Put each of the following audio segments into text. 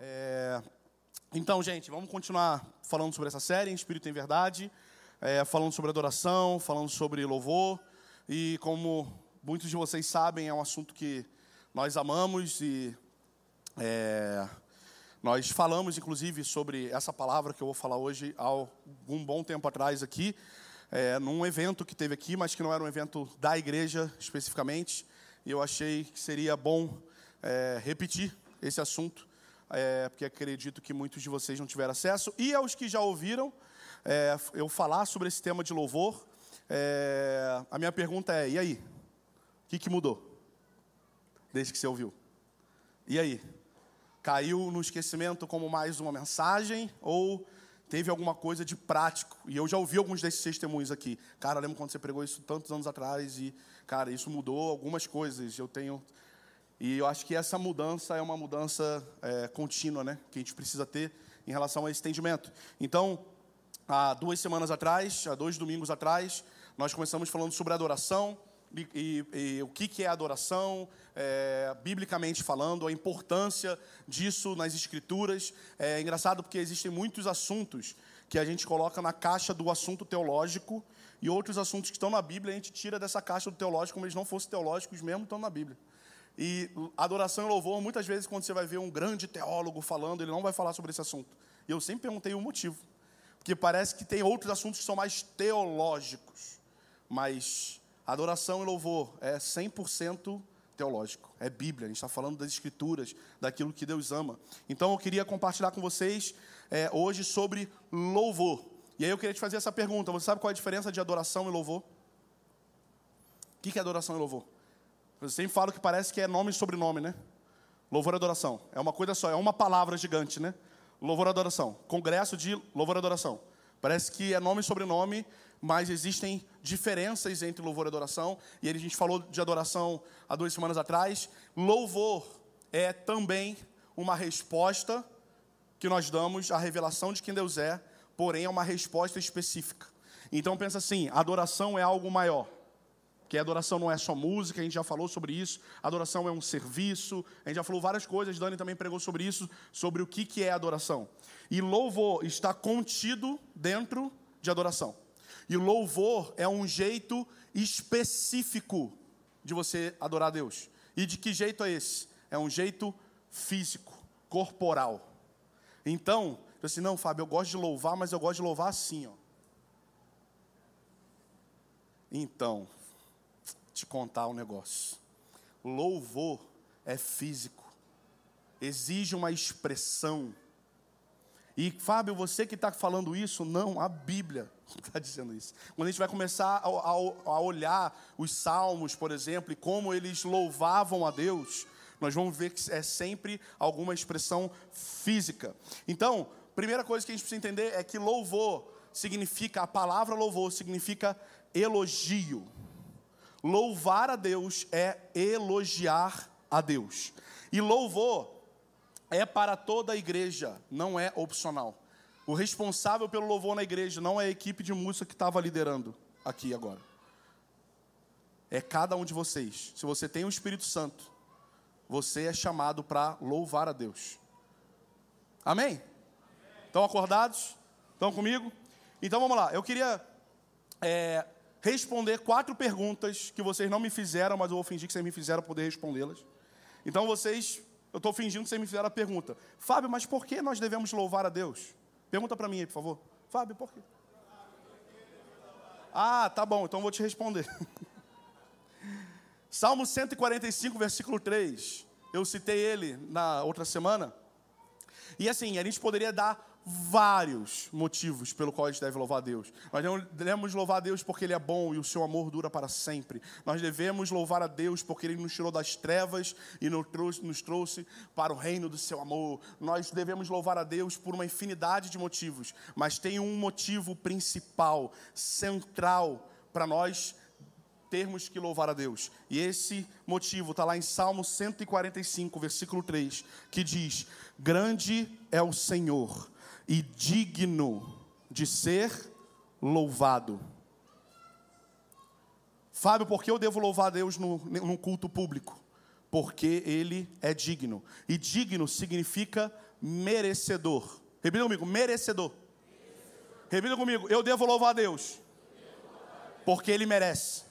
É, Então, gente, vamos continuar falando sobre essa série, Espírito em Verdade, é, falando sobre adoração, falando sobre louvor. E como muitos de vocês sabem, é um assunto que nós amamos e é, nós falamos, inclusive, sobre essa palavra que eu vou falar hoje há algum bom tempo atrás aqui, é, num evento que teve aqui, mas que não era um evento da igreja especificamente. E eu achei que seria bom é, repetir esse assunto, é, porque acredito que muitos de vocês não tiveram acesso. E aos que já ouviram é, eu falar sobre esse tema de louvor, é, a minha pergunta é: e aí? O que, que mudou desde que você ouviu? E aí? Caiu no esquecimento como mais uma mensagem ou teve alguma coisa de prático? E eu já ouvi alguns desses testemunhos aqui. Cara, lembro quando você pregou isso tantos anos atrás e, cara, isso mudou algumas coisas. Eu tenho. E eu acho que essa mudança é uma mudança é, contínua, né? Que a gente precisa ter em relação a esse entendimento. Então, há duas semanas atrás, há dois domingos atrás, nós começamos falando sobre adoração e, e, o que, que é adoração, é, biblicamente falando, a importância disso nas escrituras. É engraçado porque existem muitos assuntos que a gente coloca na caixa do assunto teológico e outros assuntos que estão na Bíblia a gente tira dessa caixa do teológico como eles não fossem teológicos mesmo estão na Bíblia. E adoração e louvor, muitas vezes, quando você vai ver um grande teólogo falando, ele não vai falar sobre esse assunto. E eu sempre perguntei o motivo. Porque parece que tem outros assuntos que são mais teológicos. Mas adoração e louvor é 100% teológico. É Bíblia, a gente está falando das Escrituras, daquilo que Deus ama. Então eu queria compartilhar com vocês é, hoje sobre louvor. E aí eu queria te fazer essa pergunta: você sabe qual é a diferença de adoração e louvor? O que é adoração e louvor? Eu sempre falo que parece que é nome e sobrenome, né? Louvor e adoração. É uma coisa só, é uma palavra gigante, né? Louvor e adoração. Congresso de louvor e adoração. Parece que é nome e sobrenome, mas existem diferenças entre louvor e adoração. E a gente falou de adoração há duas semanas atrás. Louvor é também uma resposta que nós damos à revelação de quem Deus é, porém é uma resposta específica. Então pensa assim, adoração é algo maior. Que adoração não é só música, a gente já falou sobre isso. Adoração é um serviço, a gente já falou várias coisas. Dani também pregou sobre isso, sobre o que é adoração. E louvor está contido dentro de adoração. E louvor é um jeito específico de você adorar a Deus. E de que jeito é esse? É um jeito físico, corporal. Então, assim, não, Fábio, eu gosto de louvar, mas eu gosto de louvar assim, ó. Então, te contar um negócio. Louvor é físico, exige uma expressão. E, Fábio, você que está falando isso, não, a Bíblia está dizendo isso. Quando a gente vai começar a, a, a, olhar os salmos, por exemplo, e como eles louvavam a Deus, nós vamos ver que é sempre alguma expressão física. Então, primeira coisa que a gente precisa entender é que louvor significa, a palavra louvor significa elogio. Louvar a Deus é elogiar a Deus. E louvor é para toda a igreja, não é opcional. O responsável pelo louvor na igreja não é a equipe de música que estava liderando aqui agora. É cada um de vocês. Se você tem o Espírito Santo, você é chamado para louvar a Deus. Amém? Estão acordados? Estão comigo? Então vamos lá. Eu queria é, responder quatro perguntas que vocês não me fizeram, mas eu vou fingir que vocês me fizeram para poder respondê-las. Então vocês, eu estou fingindo que vocês me fizeram a pergunta. Fábio, mas por que nós devemos louvar a Deus? Pergunta para mim aí, por favor. Fábio, por quê? Ah, tá bom, então vou te responder. Salmo 145, versículo 3. Eu citei ele na outra semana. E assim, a gente poderia dar vários motivos pelo qual a gente deve louvar Deus. Nós devemos louvar Deus porque Ele é bom e o seu amor dura para sempre. Nós devemos louvar a Deus porque Ele nos tirou das trevas e nos trouxe, nos trouxe para o reino do seu amor. Nós devemos louvar a Deus por uma infinidade de motivos, mas tem um motivo principal, central, para nós termos que louvar a Deus. E esse motivo está lá em Salmo 145, versículo 3, que diz: Grande é o Senhor e digno de ser louvado. Fábio, por que eu devo louvar a Deus no culto público? Porque Ele é digno. E digno significa merecedor. Repita comigo, merecedor. Repita comigo, eu devo louvar a Deus. Porque Ele merece.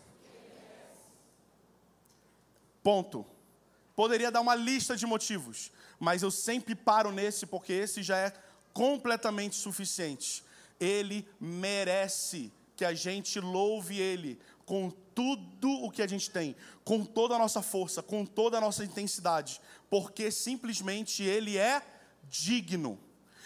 Ponto. Poderia dar uma lista de motivos, mas eu sempre paro nesse porque esse já é completamente suficiente. Ele merece que a gente louve Ele com tudo o que a gente tem, com toda a nossa força, com toda a nossa intensidade, porque simplesmente Ele é digno.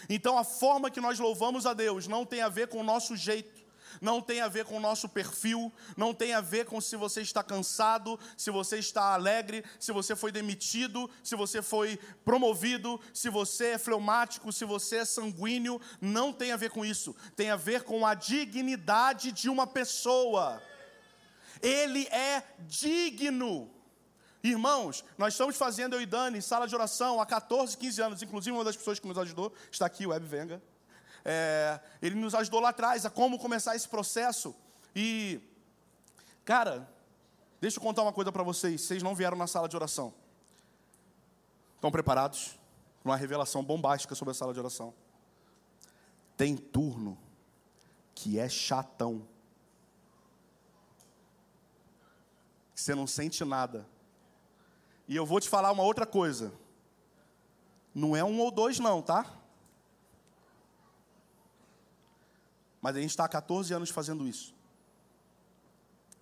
Então a forma que nós louvamos a Deus não tem a ver com o nosso jeito, não tem a ver com o nosso perfil, não tem a ver com se você está cansado, se você está alegre, se você foi demitido, se você foi promovido, se você é fleumático, se você é sanguíneo, não tem a ver com isso. Tem a ver com a dignidade de uma pessoa. Ele é digno. Irmãos, nós estamos fazendo, eu e Dani, sala de oração há 14, 15 anos. Inclusive, uma das pessoas que nos ajudou está aqui, o Web Venga. É, ele nos ajudou lá atrás a como começar esse processo. E, cara, deixa eu contar uma coisa para vocês. Vocês não vieram na sala de oração. Estão preparados? Uma revelação bombástica sobre a sala de oração. Tem turno que é chatão. Você não sente nada. E eu vou te falar uma outra coisa. Não é um ou dois, não, tá? Mas a gente está há 14 anos fazendo isso.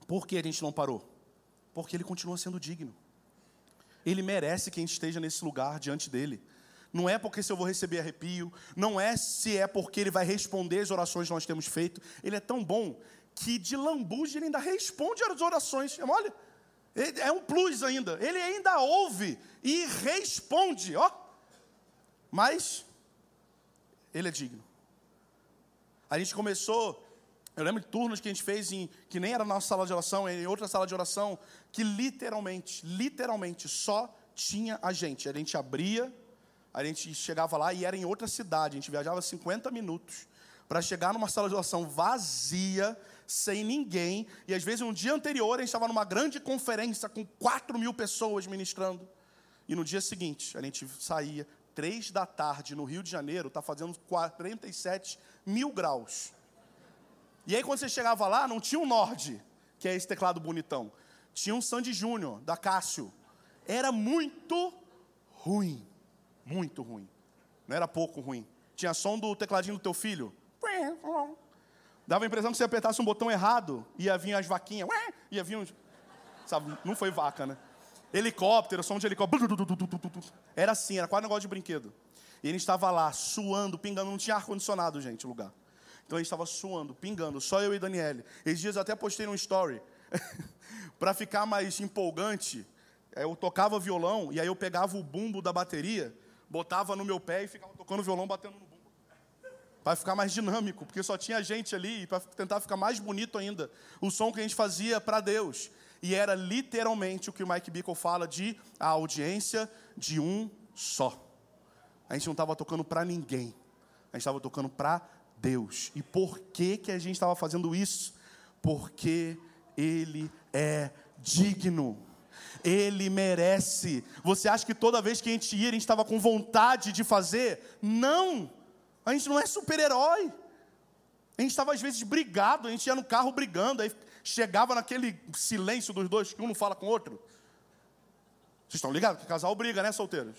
Por que a gente não parou? Porque ele continua sendo digno. Ele merece que a gente esteja nesse lugar diante dele. Não é porque se eu vou receber arrepio, não é se é porque ele vai responder as orações que nós temos feito. Ele é tão bom que de lambuja ele ainda responde às orações. Olha, é um plus ainda. Ele ainda ouve e responde, ó. Mas ele é digno. A gente começou, eu lembro de turnos que a gente fez em que nem era na nossa sala de oração, em outra sala de oração, que literalmente, literalmente só tinha a gente. A gente abria, a gente chegava lá e era em outra cidade. A gente viajava 50 minutos para chegar numa sala de oração vazia, sem ninguém. E às vezes, um dia anterior, a gente estava numa grande conferência com 4 mil pessoas ministrando. E no dia seguinte, a gente saía, três da tarde, no Rio de Janeiro, está fazendo 47 mil graus. E aí, quando você chegava lá, não tinha um Nord, que é esse teclado bonitão. Tinha um Sandy Júnior, da Cássio. Era muito ruim. Muito ruim. Não era pouco ruim. Tinha som do tecladinho do teu filho. Dava a impressão que você apertasse um botão errado, ia vir as vaquinhas. Ia vir uns. Sabe, não foi vaca, né? Helicóptero, som de helicóptero. Era assim, era quase um negócio de brinquedo. E ele estava lá, suando, pingando. Não tinha ar-condicionado, gente, o lugar. Então ele estava suando, pingando, só eu e Daniele. Esses dias eu até postei um story. para ficar mais empolgante, eu tocava violão e aí eu pegava o bumbo da bateria, botava no meu pé e ficava tocando violão, batendo no bumbo. Para ficar mais dinâmico, porque só tinha gente ali, e para tentar ficar mais bonito ainda, o som que a gente fazia para Deus. E era literalmente o que o Mike Bickle fala de a audiência de um só. A gente não estava tocando para ninguém. A gente estava tocando para Deus. E por que, que a gente estava fazendo isso? Porque Ele é digno. Ele merece. Você acha que toda vez que a gente ia, a gente estava com vontade de fazer? Não! A gente não é super-herói. A gente estava às vezes brigado, a gente ia no carro brigando, aí chegava naquele silêncio dos dois, que um não fala com o outro. Vocês estão ligados? Que casal briga, né, solteiros?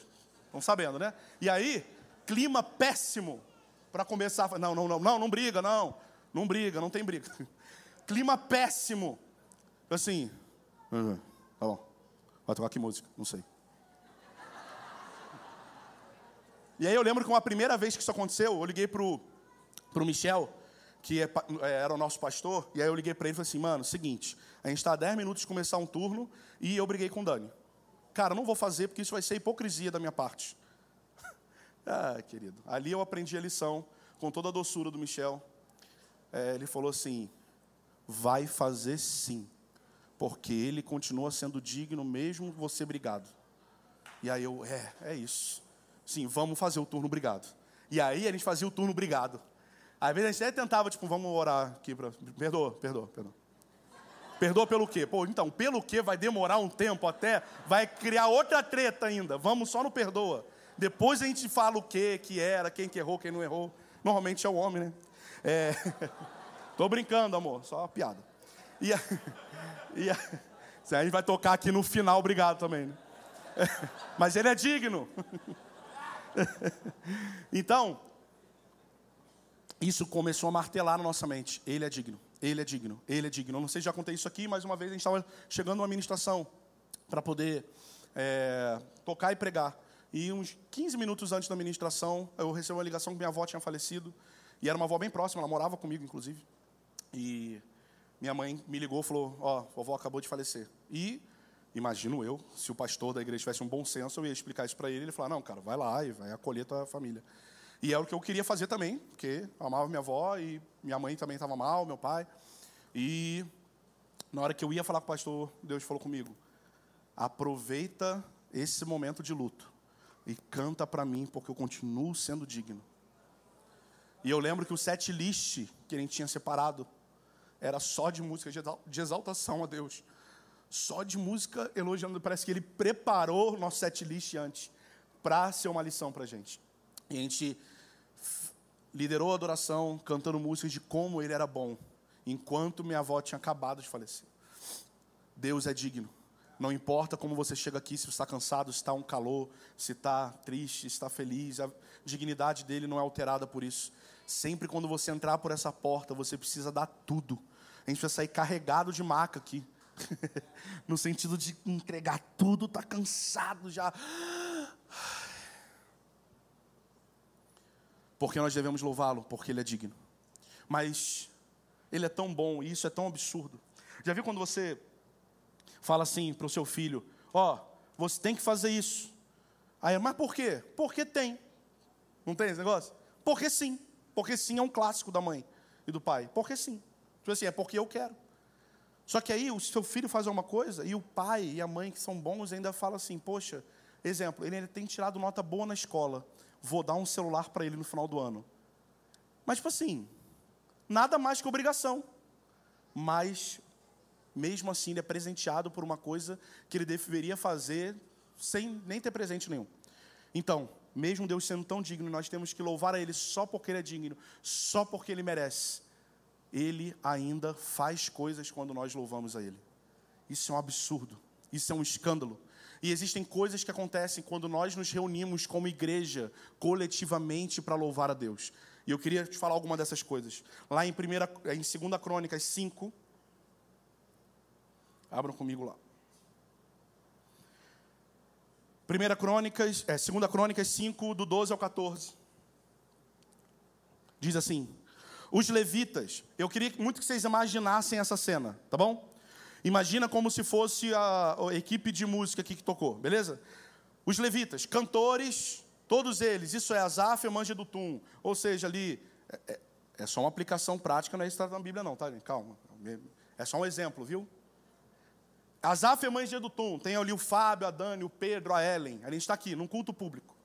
Estão sabendo, né? E aí, clima péssimo para começar. Não, não, não, não, não briga, não. Não briga, não tem briga. Clima péssimo. Assim, uhum, tá bom. Vai tocar que música? Não sei. E aí eu lembro que uma primeira vez que isso aconteceu, eu liguei pro, pro Michel, que é, é, era o nosso pastor, e aí eu liguei para ele e falei assim, mano, seguinte, a gente está a 10 minutos de começar um turno e eu briguei com o Dani. Cara, não vou fazer porque isso vai ser hipocrisia da minha parte. ah, querido, ali eu aprendi a lição com toda a doçura do Michel. É, ele falou assim: vai fazer sim, porque ele continua sendo digno mesmo você brigado. E aí eu, é, é isso. Sim, vamos fazer o turno brigado. E aí a gente fazia o turno brigado. Às vezes a gente até tentava, tipo, vamos orar aqui para. Perdoa, perdoa, perdoa. Perdoa pelo quê? Pô, então, pelo quê vai demorar um tempo até, vai criar outra treta ainda. Vamos só no perdoa. Depois a gente fala o que que era, quem que errou, quem não errou. Normalmente é o homem, né? É... Tô brincando, amor, só uma piada. E a... E a... a gente vai tocar aqui no final, obrigado também. Né? Mas ele é digno. Então, isso começou a martelar na nossa mente. Ele é digno, ele é digno, ele é digno. Eu não sei se já contei isso aqui, mas uma vez a gente estava chegando numa ministração para poder é, tocar e pregar. E uns 15 minutos antes da ministração, eu recebi uma ligação que minha avó tinha falecido. E era uma avó bem próxima, ela morava comigo, inclusive. E minha mãe me ligou e falou: Ó, oh, vovó acabou de falecer. E imagino eu, se o pastor da igreja tivesse um bom senso, eu ia explicar isso para ele. Ele falou: Não, cara, vai lá e vai acolher tua família. E é o que eu queria fazer também, porque eu amava minha avó e minha mãe também estava mal, meu pai. E na hora que eu ia falar com o pastor, Deus falou comigo: aproveita esse momento de luto e canta para mim, porque eu continuo sendo digno. E eu lembro que o set list que gente tinha separado era só de música de exaltação a Deus. Só de música elogiando. Parece que ele preparou o nosso set list antes para ser uma lição para gente. E a gente liderou a adoração cantando músicas de como ele era bom, enquanto minha avó tinha acabado de falecer. Deus é digno. Não importa como você chega aqui, se está cansado, se está um calor, se está triste, se está feliz, a dignidade dele não é alterada por isso. Sempre quando você entrar por essa porta, você precisa dar tudo. A gente precisa sair carregado de maca aqui. no sentido de entregar tudo, tá cansado já. Porque nós devemos louvá-lo, porque ele é digno. Mas ele é tão bom e isso é tão absurdo. Já viu quando você fala assim para o seu filho: Ó, oh, você tem que fazer isso. Aí, mas por quê? Porque tem. Não tem esse negócio? Porque sim. Porque sim é um clássico da mãe e do pai. Porque sim. Tipo assim, é porque eu quero. Só que aí o seu filho faz alguma coisa e o pai e a mãe, que são bons, ainda falam assim: Poxa, exemplo, ele tem tirado nota boa na escola. Vou dar um celular para ele no final do ano. Mas, tipo assim, nada mais que obrigação. Mas, mesmo assim, ele é presenteado por uma coisa que ele deveria fazer sem nem ter presente nenhum. Então, mesmo Deus sendo tão digno, nós temos que louvar a Ele só porque Ele é digno, só porque Ele merece. Ele ainda faz coisas quando nós louvamos a Ele. Isso é um absurdo, isso é um escândalo. E existem coisas que acontecem quando nós nos reunimos como igreja, coletivamente, para louvar a Deus. E eu queria te falar alguma dessas coisas. Lá em, primeira, em 2 Crônicas 5, abram comigo lá. Primeira Crônicas, é, segunda Crônicas 5, do 12 ao 14. Diz assim: Os levitas, eu queria muito que vocês imaginassem essa cena, tá bom? Imagina como se fosse a, a equipe de música aqui que tocou, beleza? Os levitas, cantores, todos eles, isso é Asaf e Manja do Tum, ou seja, ali, é, é, é só uma aplicação prática, não é isso na Bíblia, não, tá? Calma, é só um exemplo, viu? Asaf é mãe de Edutum, tem ali o Fábio, a Dani, o Pedro, a Ellen. A gente está aqui, num culto público.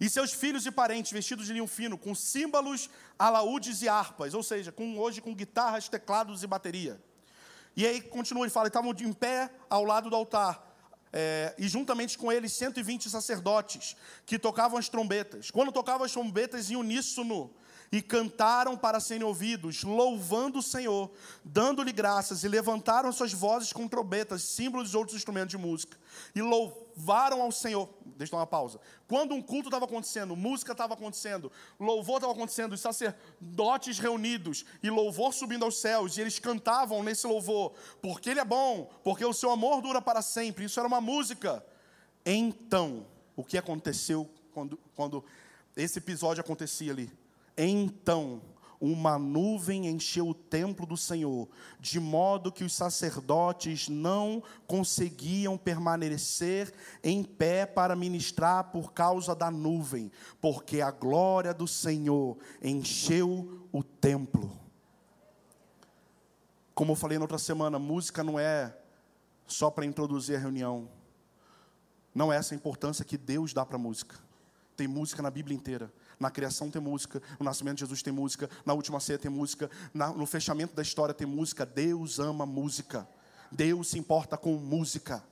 E seus filhos e parentes vestidos de linho fino, com símbolos, alaúdes e harpas, ou seja, com, hoje com guitarras, teclados e bateria. E aí continua, ele fala, estavam em pé ao lado do altar, é, e juntamente com eles 120 sacerdotes, que tocavam as trombetas. Quando tocavam as trombetas em uníssono, e cantaram para serem ouvidos, louvando o Senhor, dando-lhe graças, e levantaram suas vozes com trombetas, símbolos e outros instrumentos de música, e louvaram ao Senhor. Deixa eu dar uma pausa. Quando um culto estava acontecendo, música estava acontecendo, louvor estava acontecendo, os sacerdotes reunidos, e louvor subindo aos céus, e eles cantavam nesse louvor, porque Ele é bom, porque o seu amor dura para sempre. Isso era uma música. Então, o que aconteceu quando, quando esse episódio acontecia ali? Então uma nuvem encheu o templo do Senhor, de modo que os sacerdotes não conseguiam permanecer em pé para ministrar por causa da nuvem, porque a glória do Senhor encheu o templo. Como eu falei na outra semana, música não é só para introduzir a reunião. Não é essa a importância que Deus dá para a música. Tem música na Bíblia inteira. Na criação tem música, no nascimento de Jesus tem música, na última ceia tem música, na, no fechamento da história tem música. Deus ama música. Deus se importa com música.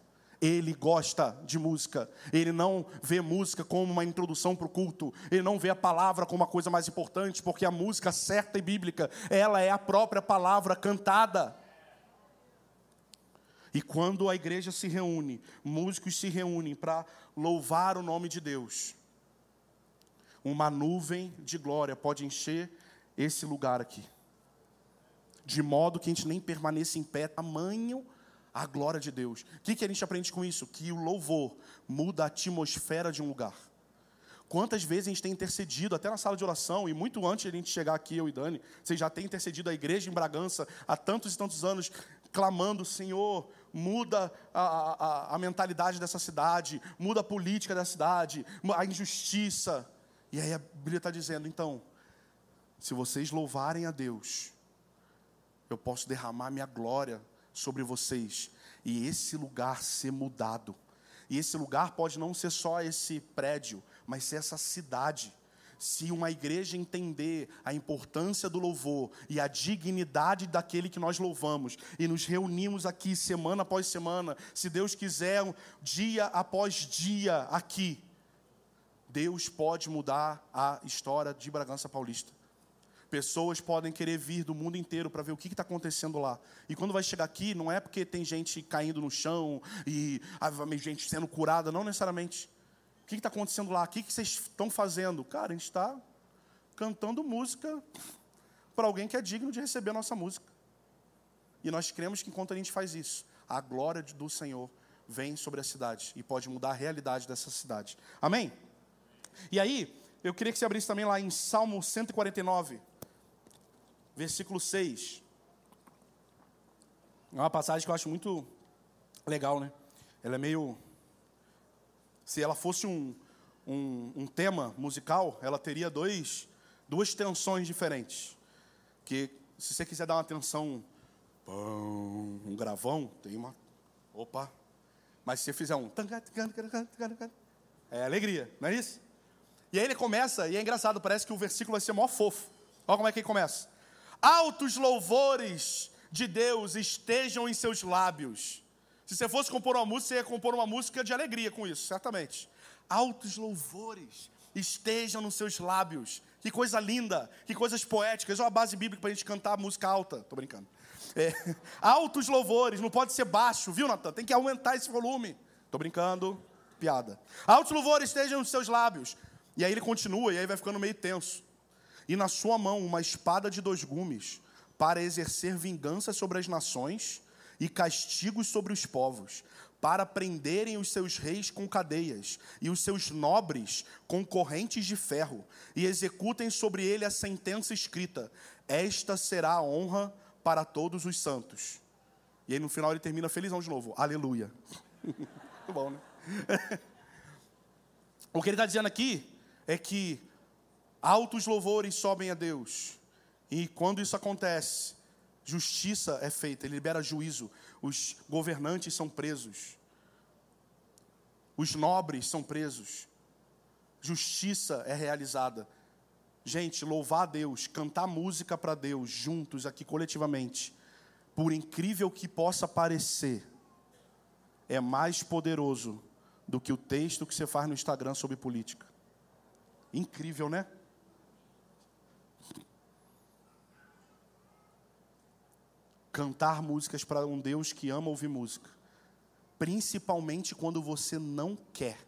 Ele gosta de música. Ele não vê música como uma introdução para o culto. Ele não vê a palavra como uma coisa mais importante, porque a música certa e bíblica, ela é a própria palavra cantada. E quando a igreja se reúne, músicos se reúnem para louvar o nome de Deus, uma nuvem de glória pode encher esse lugar aqui. De modo que a gente nem permaneça em pé, tamanho a glória de Deus. O que, que a gente aprende com isso? Que o louvor muda a atmosfera de um lugar. Quantas vezes a gente tem intercedido, até na sala de oração, e muito antes de a gente chegar aqui, eu e Dani, vocês já têm intercedido a igreja em Bragança há tantos e tantos anos, clamando, Senhor, muda a, a, a mentalidade dessa cidade, muda a política da cidade, a injustiça. E aí a Bíblia está dizendo, então, se vocês louvarem a Deus, eu posso derramar minha glória sobre vocês e esse lugar ser mudado. E esse lugar pode não ser só esse prédio, mas ser essa cidade. Se uma igreja entender a importância do louvor e a dignidade daquele que nós louvamos, e nos reunimos aqui semana após semana, se Deus quiser, dia após dia aqui, Deus pode mudar a história de Bragança Paulista. Pessoas podem querer vir do mundo inteiro para ver o que está acontecendo lá. E quando vai chegar aqui, não é porque tem gente caindo no chão e ah, gente sendo curada, não necessariamente. O que está acontecendo lá? O que, que vocês estão fazendo? Cara, a gente está cantando música para alguém que é digno de receber a nossa música. E nós cremos que enquanto a gente faz isso, a glória do Senhor vem sobre a cidade e pode mudar a realidade dessa cidade. Amém? E aí, eu queria que você abrisse também lá em Salmo 149 versículo 6. É uma passagem que eu acho muito legal, né? Ela é meio. Se ela fosse um, um, um tema musical, ela teria dois, duas tensões diferentes. Que se você quiser dar uma tensão, um gravão, tem uma. Opa! Mas se você fizer um. É alegria, não é isso? E aí ele começa, e é engraçado, parece que o versículo vai ser mó fofo. Olha como é que ele começa altos louvores de Deus estejam em seus lábios. Se você fosse compor uma música, você ia compor uma música de alegria com isso, certamente. Altos louvores estejam nos seus lábios. Que coisa linda, que coisas poéticas. É uma base bíblica para a gente cantar música alta. Tô brincando. É, altos louvores, não pode ser baixo, viu, Natan? Tem que aumentar esse volume. Tô brincando, piada. Altos louvores estejam nos seus lábios. E aí ele continua, e aí vai ficando meio tenso e na sua mão uma espada de dois gumes, para exercer vingança sobre as nações e castigos sobre os povos, para prenderem os seus reis com cadeias e os seus nobres com correntes de ferro, e executem sobre ele a sentença escrita: Esta será a honra para todos os santos. E aí no final ele termina felizão de novo. Aleluia. Muito bom, né? o que ele está dizendo aqui é que altos louvores sobem a Deus. E quando isso acontece, justiça é feita, ele libera juízo. Os governantes são presos. Os nobres são presos. Justiça é realizada. Gente, louvar a Deus, cantar música para Deus juntos aqui coletivamente, por incrível que possa parecer, é mais poderoso do que o texto que você faz no Instagram sobre política. Incrível, né? cantar músicas para um Deus que ama ouvir música, principalmente quando você não quer,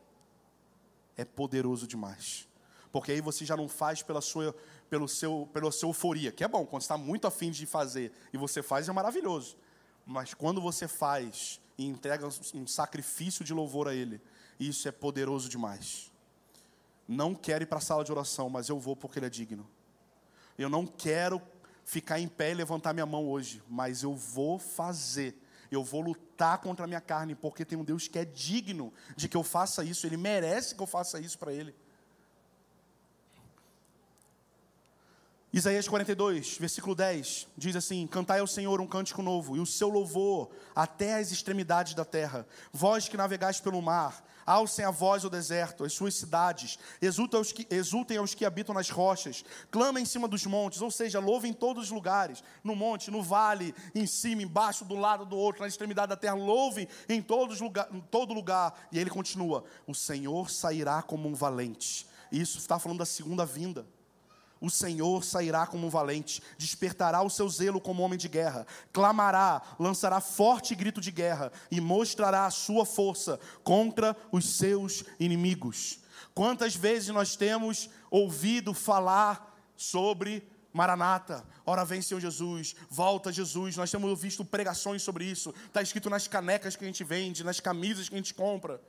é poderoso demais. Porque aí você já não faz pela sua, pelo seu, pela sua euforia, que é bom, quando está muito afim de fazer e você faz, é maravilhoso. Mas quando você faz e entrega um sacrifício de louvor a Ele, isso é poderoso demais. Não quero ir para a sala de oração, mas eu vou porque Ele é digno. Eu não quero ficar em pé e levantar minha mão hoje, mas eu vou fazer. Eu vou lutar contra a minha carne, porque tem um Deus que é digno de que eu faça isso, Ele merece que eu faça isso para Ele. Isaías 42, versículo 10, diz assim: Cantai ao Senhor um cântico novo, e o seu louvor até as extremidades da terra. Vós que navegais pelo mar, alcem a voz o deserto, as suas cidades, exultem aos, que, exultem aos que habitam nas rochas, clamem em cima dos montes, ou seja, louvem em todos os lugares, no monte, no vale, em cima, embaixo, do lado do outro, na extremidade da terra, louvem em, todos lugar, em todo lugar. E ele continua: O Senhor sairá como um valente. Isso está falando da segunda vinda. O Senhor sairá como um valente, despertará o seu zelo como homem de guerra, clamará, lançará forte grito de guerra e mostrará a sua força contra os seus inimigos. Quantas vezes nós temos ouvido falar sobre Maranata, ora vem Senhor Jesus, volta Jesus. Nós temos visto pregações sobre isso. Está escrito nas canecas que a gente vende, nas camisas que a gente compra.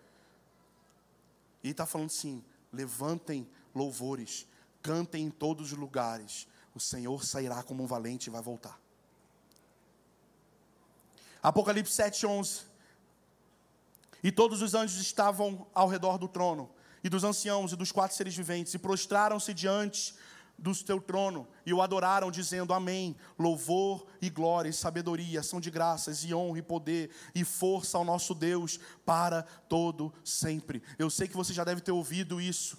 E está falando assim: levantem louvores, cantem em todos os lugares, o Senhor sairá como um valente e vai voltar. Apocalipse 7:11. E todos os anjos estavam ao redor do trono, e dos anciãos e dos quatro seres viventes, e prostraram-se diante do teu trono e o adoraram, dizendo: Amém. Louvor e glória e sabedoria são de graças e honra e poder e força ao nosso Deus para todo sempre. Eu sei que você já deve ter ouvido isso,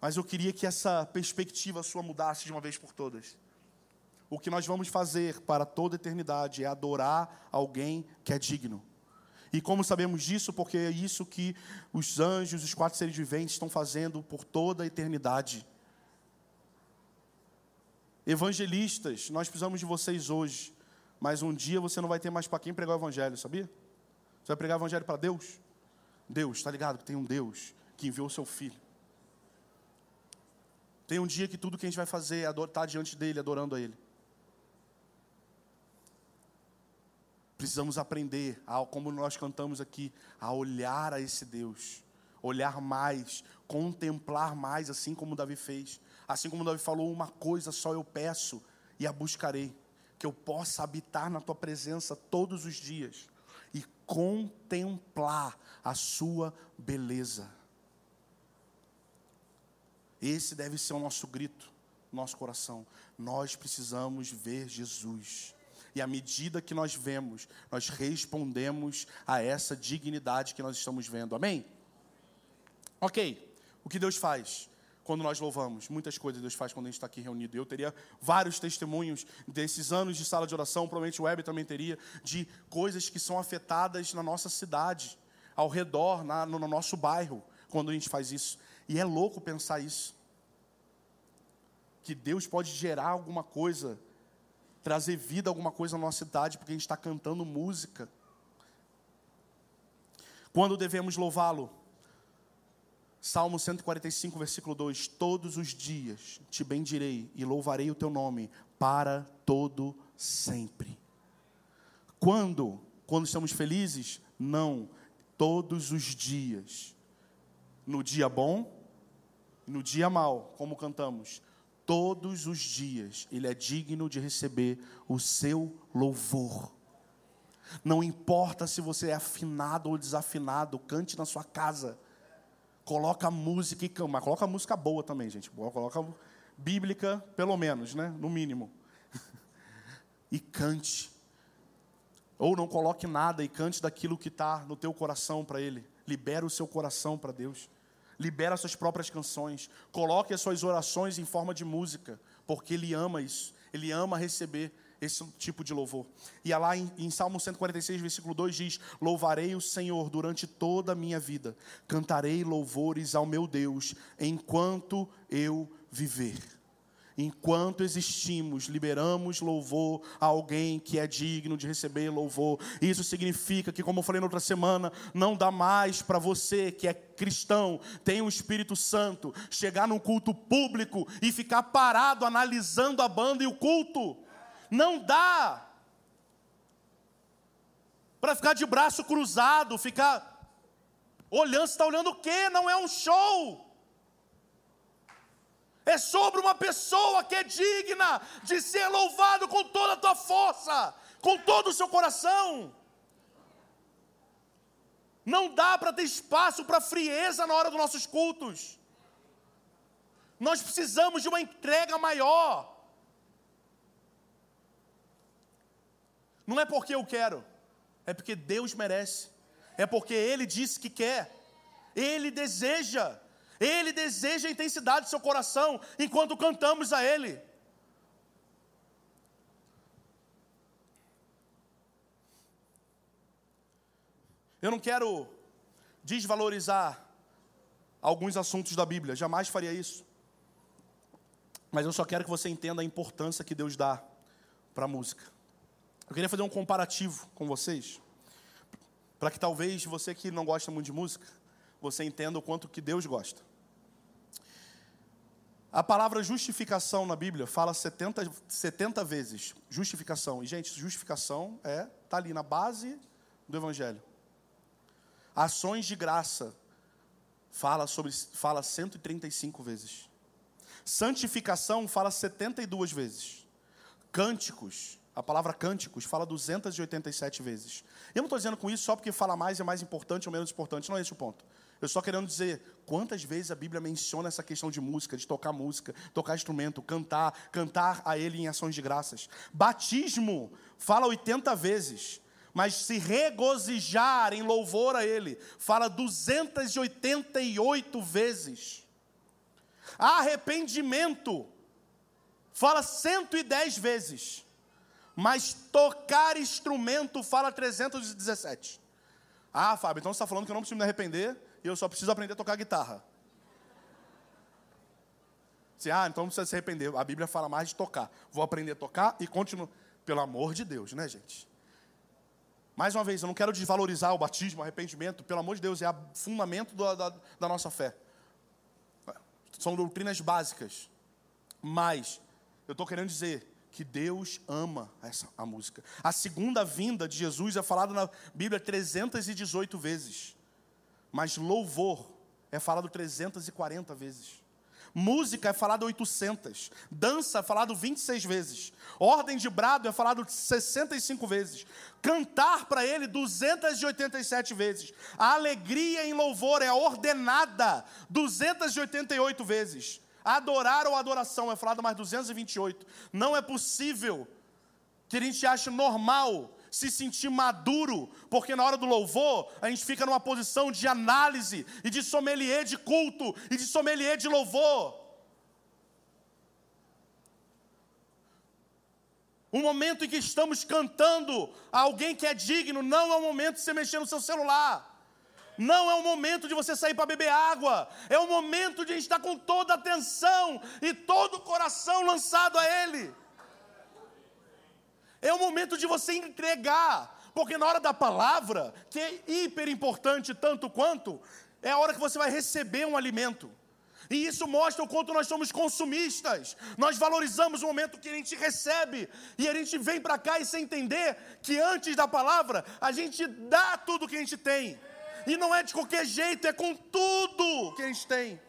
mas eu queria que essa perspectiva sua mudasse de uma vez por todas. O que nós vamos fazer para toda a eternidade é adorar alguém que é digno. E como sabemos disso? Porque é isso que os anjos, os quatro seres viventes estão fazendo por toda a eternidade. Evangelistas, nós precisamos de vocês hoje, mas um dia você não vai ter mais para quem pregar o evangelho, sabia? Você vai pregar o evangelho para Deus? Deus, está ligado que tem um Deus que enviou o seu filho. Tem um dia que tudo que a gente vai fazer é estar diante dele, adorando a ele. Precisamos aprender, a, como nós cantamos aqui, a olhar a esse Deus, olhar mais, contemplar mais, assim como Davi fez. Assim como Davi falou, uma coisa só eu peço e a buscarei, que eu possa habitar na tua presença todos os dias e contemplar a sua beleza. Esse deve ser o nosso grito, nosso coração. Nós precisamos ver Jesus. E à medida que nós vemos, nós respondemos a essa dignidade que nós estamos vendo. Amém? Ok. O que Deus faz? quando nós louvamos. Muitas coisas Deus faz quando a gente está aqui reunido. Eu teria vários testemunhos desses anos de sala de oração, provavelmente o Web também teria, de coisas que são afetadas na nossa cidade, ao redor, na, no, no nosso bairro, quando a gente faz isso. E é louco pensar isso. Que Deus pode gerar alguma coisa, trazer vida alguma coisa na nossa cidade, porque a gente está cantando música. Quando devemos louvá-lo? Salmo 145, versículo 2: Todos os dias te bendirei e louvarei o teu nome para todo sempre. Quando? Quando estamos felizes? Não, todos os dias. No dia bom no dia mal, como cantamos, todos os dias ele é digno de receber o seu louvor. Não importa se você é afinado ou desafinado, cante na sua casa. Coloca música e cama, coloca música boa também, gente. Coloca bíblica, pelo menos, né? No mínimo. e cante. Ou não coloque nada e cante daquilo que está no teu coração para Ele. Libera o seu coração para Deus libera suas próprias canções, coloque as suas orações em forma de música, porque Ele ama isso, Ele ama receber esse tipo de louvor. E lá em, em Salmo 146, versículo 2 diz: Louvarei o Senhor durante toda a minha vida, cantarei louvores ao meu Deus enquanto eu viver. Enquanto existimos, liberamos louvor a alguém que é digno de receber louvor. Isso significa que, como eu falei na outra semana, não dá mais para você que é cristão, tem o Espírito Santo, chegar num culto público e ficar parado analisando a banda e o culto. Não dá para ficar de braço cruzado, ficar olhando, você está olhando o quê? Não é um show é sobre uma pessoa que é digna de ser louvado com toda a tua força, com todo o seu coração. Não dá para ter espaço para frieza na hora dos nossos cultos. Nós precisamos de uma entrega maior. Não é porque eu quero, é porque Deus merece. É porque Ele disse que quer, Ele deseja. Ele deseja a intensidade do seu coração enquanto cantamos a Ele. Eu não quero desvalorizar alguns assuntos da Bíblia, jamais faria isso. Mas eu só quero que você entenda a importância que Deus dá para a música. Eu queria fazer um comparativo com vocês, para que talvez você que não gosta muito de música, você entenda o quanto que Deus gosta. A palavra justificação na Bíblia fala 70, 70 vezes. Justificação. E, gente, justificação é tá ali na base do Evangelho. Ações de graça fala sobre fala 135 vezes. Santificação fala 72 vezes. Cânticos, a palavra cânticos fala 287 vezes. Eu não estou dizendo com isso só porque fala mais é mais importante ou menos importante, não é esse o ponto. Eu só querendo dizer quantas vezes a Bíblia menciona essa questão de música, de tocar música, tocar instrumento, cantar, cantar a Ele em ações de graças. Batismo fala 80 vezes, mas se regozijar em louvor a Ele fala 288 vezes. Arrependimento fala 110 vezes, mas tocar instrumento fala 317. Ah, Fábio, então você está falando que eu não preciso me arrepender eu só preciso aprender a tocar guitarra. Você, ah, então não precisa se arrepender. A Bíblia fala mais de tocar. Vou aprender a tocar e continuo. Pelo amor de Deus, né, gente? Mais uma vez, eu não quero desvalorizar o batismo, o arrependimento. Pelo amor de Deus, é o fundamento da, da, da nossa fé. São doutrinas básicas. Mas, eu estou querendo dizer que Deus ama essa, a música. A segunda vinda de Jesus é falada na Bíblia 318 vezes. Mas louvor é falado 340 vezes. Música é falado 800. Dança é falado 26 vezes. Ordem de brado é falado 65 vezes. Cantar para ele 287 vezes. A alegria em louvor é ordenada 288 vezes. Adorar ou adoração é falado mais 228. Não é possível que a gente ache normal se sentir maduro, porque na hora do louvor a gente fica numa posição de análise e de sommelier de culto e de sommelier de louvor. O momento em que estamos cantando a alguém que é digno não é o momento de você mexer no seu celular. Não é o momento de você sair para beber água. É o momento de a gente estar com toda a atenção e todo o coração lançado a Ele. É o momento de você entregar, porque na hora da palavra, que é hiper importante tanto quanto, é a hora que você vai receber um alimento. E isso mostra o quanto nós somos consumistas. Nós valorizamos o momento que a gente recebe e a gente vem para cá e sem entender que antes da palavra a gente dá tudo que a gente tem. E não é de qualquer jeito, é com tudo que a gente tem.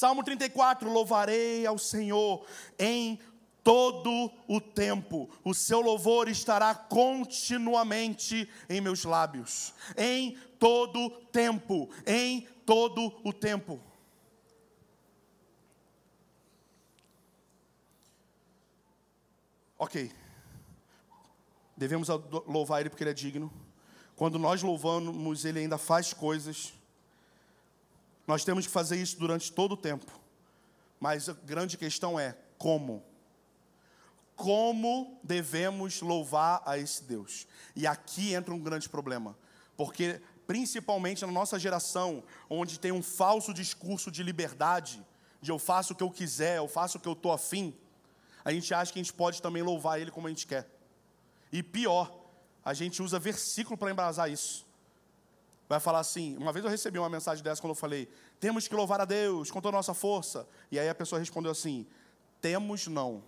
Salmo 34: Louvarei ao Senhor em todo o tempo, o seu louvor estará continuamente em meus lábios, em todo tempo, em todo o tempo. Ok, devemos louvar Ele porque Ele é digno. Quando nós louvamos, Ele ainda faz coisas nós temos que fazer isso durante todo o tempo. Mas a grande questão é como? Como devemos louvar a esse Deus? E aqui entra um grande problema, porque principalmente na nossa geração, onde tem um falso discurso de liberdade, de eu faço o que eu quiser, eu faço o que eu estou afim, a gente acha que a gente pode também louvar Ele como a gente quer. E pior, a gente usa versículo para embasar isso vai falar assim. Uma vez eu recebi uma mensagem dessa quando eu falei: temos que louvar a Deus com toda a nossa força. E aí a pessoa respondeu assim: temos não.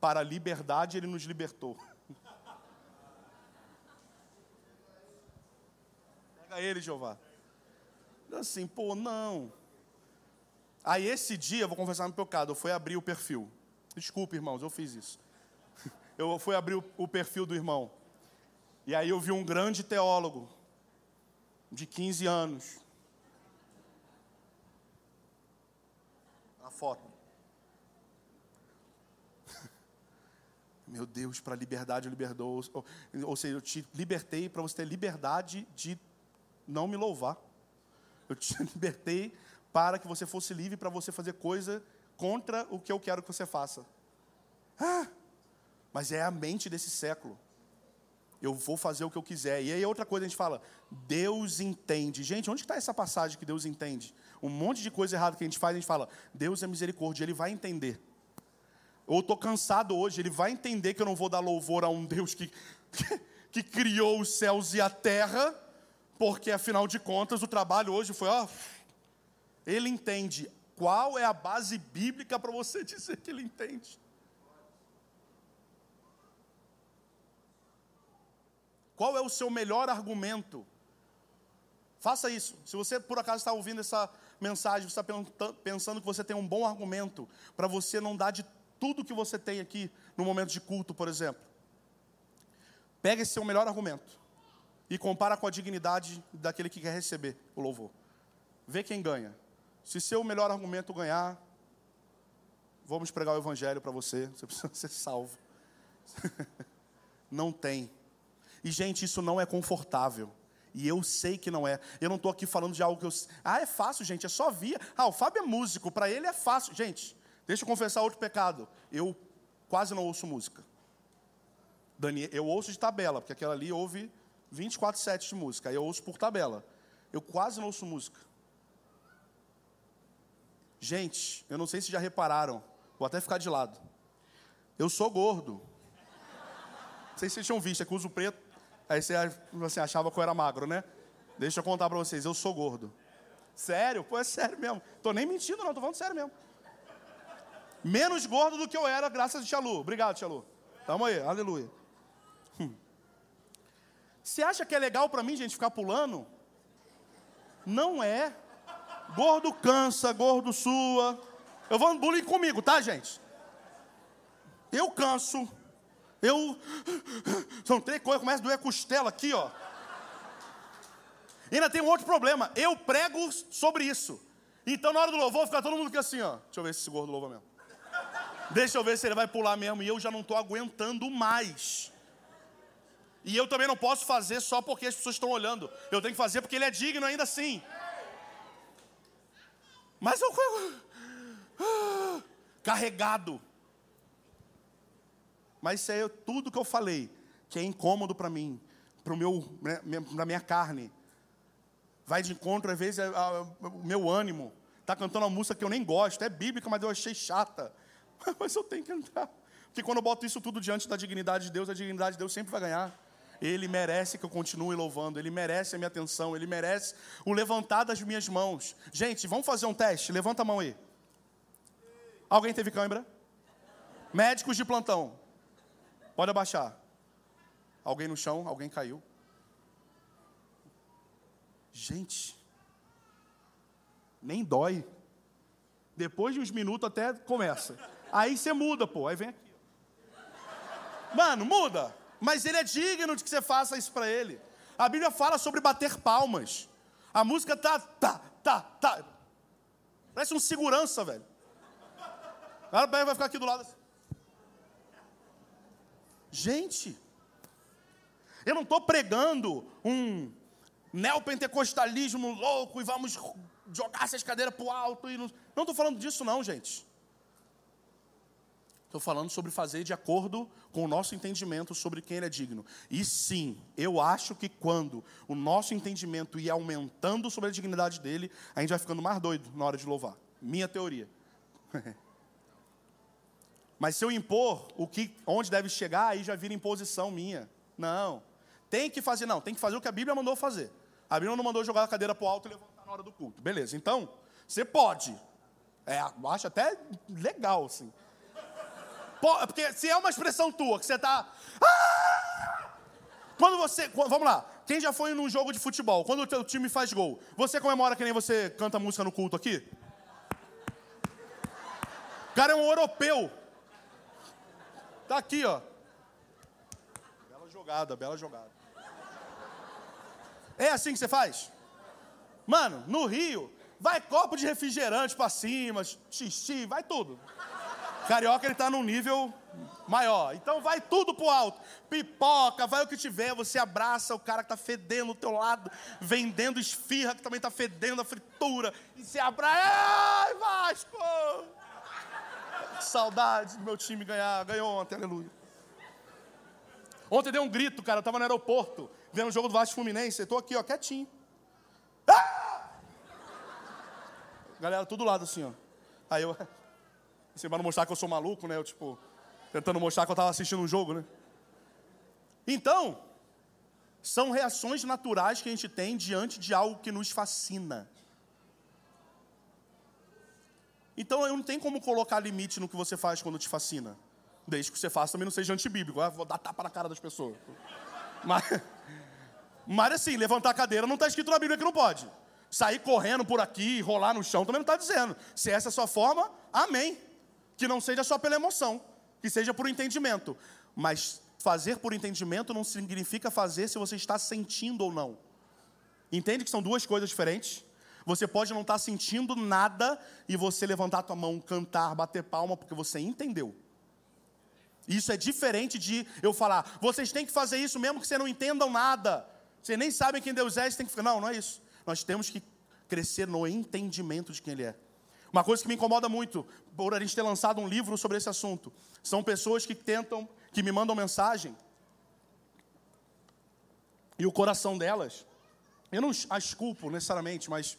Para a liberdade ele nos libertou. Pega ele, Jeová. Assim, pô, não. Aí esse dia, vou confessar meu pecado, eu fui abrir o perfil. Desculpe, irmãos, eu fiz isso. Eu fui abrir o perfil do irmão. E aí eu vi um grande teólogo, de 15 anos. A foto. Meu Deus, para liberdade eu liberdou. Ou, ou, seja, eu te libertei para você ter liberdade de não me louvar. Eu te libertei para que você fosse livre para você fazer coisa contra o que eu quero que você faça. Ah, mas é a mente desse século. Eu vou fazer o que eu quiser. E aí outra coisa a gente fala, Deus entende. Gente, onde está essa passagem que Deus entende? Um monte de coisa errada que a gente faz, a gente fala, Deus é misericórdia, Ele vai entender. Eu estou cansado hoje, Ele vai entender que eu não vou dar louvor a um Deus que, que, que criou os céus e a terra, porque afinal de contas o trabalho hoje foi, ó, Ele entende. Qual é a base bíblica para você dizer que Ele entende? Qual é o seu melhor argumento? Faça isso. Se você por acaso está ouvindo essa mensagem, você está pensando que você tem um bom argumento para você não dar de tudo que você tem aqui no momento de culto, por exemplo. Pega esse seu melhor argumento e compara com a dignidade daquele que quer receber o louvor. Vê quem ganha. Se seu melhor argumento ganhar, vamos pregar o evangelho para você. Você precisa ser salvo. não tem. E, gente, isso não é confortável. E eu sei que não é. Eu não estou aqui falando de algo que eu. Ah, é fácil, gente, é só via. Ah, o Fábio é músico, para ele é fácil. Gente, deixa eu confessar outro pecado. Eu quase não ouço música. Daniel, eu ouço de tabela, porque aquela ali ouve 24 sets de música. Aí eu ouço por tabela. Eu quase não ouço música. Gente, eu não sei se já repararam, vou até ficar de lado. Eu sou gordo. Não sei se vocês tinham visto, é que uso preto. Aí você, achava que eu era magro, né? Deixa eu contar para vocês, eu sou gordo. Sério? Pô, é sério mesmo. Tô nem mentindo, não, tô falando sério mesmo. Menos gordo do que eu era, graças a Tia Lu. Obrigado, Tia Lu. Tamo aí, aleluia. Hum. Você acha que é legal para mim, gente, ficar pulando? Não é. Gordo cansa, gordo sua. Eu vou bullying comigo, tá, gente? Eu canso. Eu. São três coisas, começa a doer a costela aqui, ó. E ainda tem um outro problema. Eu prego sobre isso. Então, na hora do louvor, fica todo mundo aqui assim, ó. Deixa eu ver se esse gordo louva mesmo. Deixa eu ver se ele vai pular mesmo. E eu já não estou aguentando mais. E eu também não posso fazer só porque as pessoas estão olhando. Eu tenho que fazer porque ele é digno ainda assim. Mas eu. Carregado. Mas isso é tudo que eu falei, que é incômodo para mim, para né, minha carne. Vai de encontro, às vezes, o meu ânimo. Está cantando uma música que eu nem gosto, é bíblica, mas eu achei chata. Mas eu tenho que entrar. Porque quando eu boto isso tudo diante da dignidade de Deus, a dignidade de Deus sempre vai ganhar. Ele merece que eu continue louvando, ele merece a minha atenção, ele merece o levantar das minhas mãos. Gente, vamos fazer um teste? Levanta a mão aí. Alguém teve câimbra? Médicos de plantão. Pode abaixar. Alguém no chão, alguém caiu. Gente, nem dói. Depois de uns minutos até começa. Aí você muda, pô. Aí vem aqui. Mano, muda. Mas ele é digno de que você faça isso para ele. A Bíblia fala sobre bater palmas. A música tá, tá, tá, tá. Parece um segurança, velho. O cara vai ficar aqui do lado assim. Gente, eu não estou pregando um neopentecostalismo louco e vamos jogar essas cadeiras para o alto. E não estou falando disso, não, gente. Estou falando sobre fazer de acordo com o nosso entendimento sobre quem ele é digno. E sim, eu acho que quando o nosso entendimento ia aumentando sobre a dignidade dele, a gente vai ficando mais doido na hora de louvar. Minha teoria. Mas se eu impor o que, onde deve chegar, aí já vira imposição minha. Não. Tem que fazer, não. Tem que fazer o que a Bíblia mandou fazer. A Bíblia não mandou jogar a cadeira para o alto e levantar na hora do culto. Beleza. Então, você pode. É, acho até legal, assim. Porque se é uma expressão tua, que você está. Ah! Quando você. Vamos lá. Quem já foi num jogo de futebol? Quando o teu time faz gol, você comemora que nem você canta música no culto aqui? O cara é um europeu. Tá aqui, ó. Bela jogada, bela jogada. É assim que você faz? Mano, no Rio, vai copo de refrigerante pra cima, xixi, vai tudo. Carioca, ele tá num nível Maior. Então vai tudo pro alto. Pipoca, vai o que tiver, você abraça o cara que tá fedendo do teu lado, vendendo esfirra que também tá fedendo a fritura. E se abraça. Ai, Vasco! Saudade do meu time ganhar. Ganhou ontem, aleluia. Ontem deu um grito, cara. Eu tava no aeroporto, vendo o jogo do Vasco Fluminense. Eu tô aqui, ó, quietinho. Ah! Galera, tudo lado assim, ó. Aí eu. Assim, pra não mostrar que eu sou maluco, né? Eu, tipo, tentando mostrar que eu estava assistindo um jogo, né? Então, são reações naturais que a gente tem diante de algo que nos fascina. Então, eu não tenho como colocar limite no que você faz quando te fascina. Desde que você faça também não seja antibíblico. Ah, vou dar tapa na cara das pessoas. Mas, mas assim, levantar a cadeira não está escrito na Bíblia que não pode. Sair correndo por aqui, rolar no chão, também não está dizendo. Se essa é a sua forma, amém. Que não seja só pela emoção, que seja por entendimento. Mas fazer por entendimento não significa fazer se você está sentindo ou não. Entende que são duas coisas diferentes? Você pode não estar sentindo nada e você levantar a tua mão, cantar, bater palma, porque você entendeu. Isso é diferente de eu falar, vocês têm que fazer isso mesmo que vocês não entendam nada. Vocês nem sabem quem Deus é, você tem que Não, não é isso. Nós temos que crescer no entendimento de quem Ele é. Uma coisa que me incomoda muito, por a gente ter lançado um livro sobre esse assunto, são pessoas que tentam, que me mandam mensagem, e o coração delas, eu não as culpo necessariamente, mas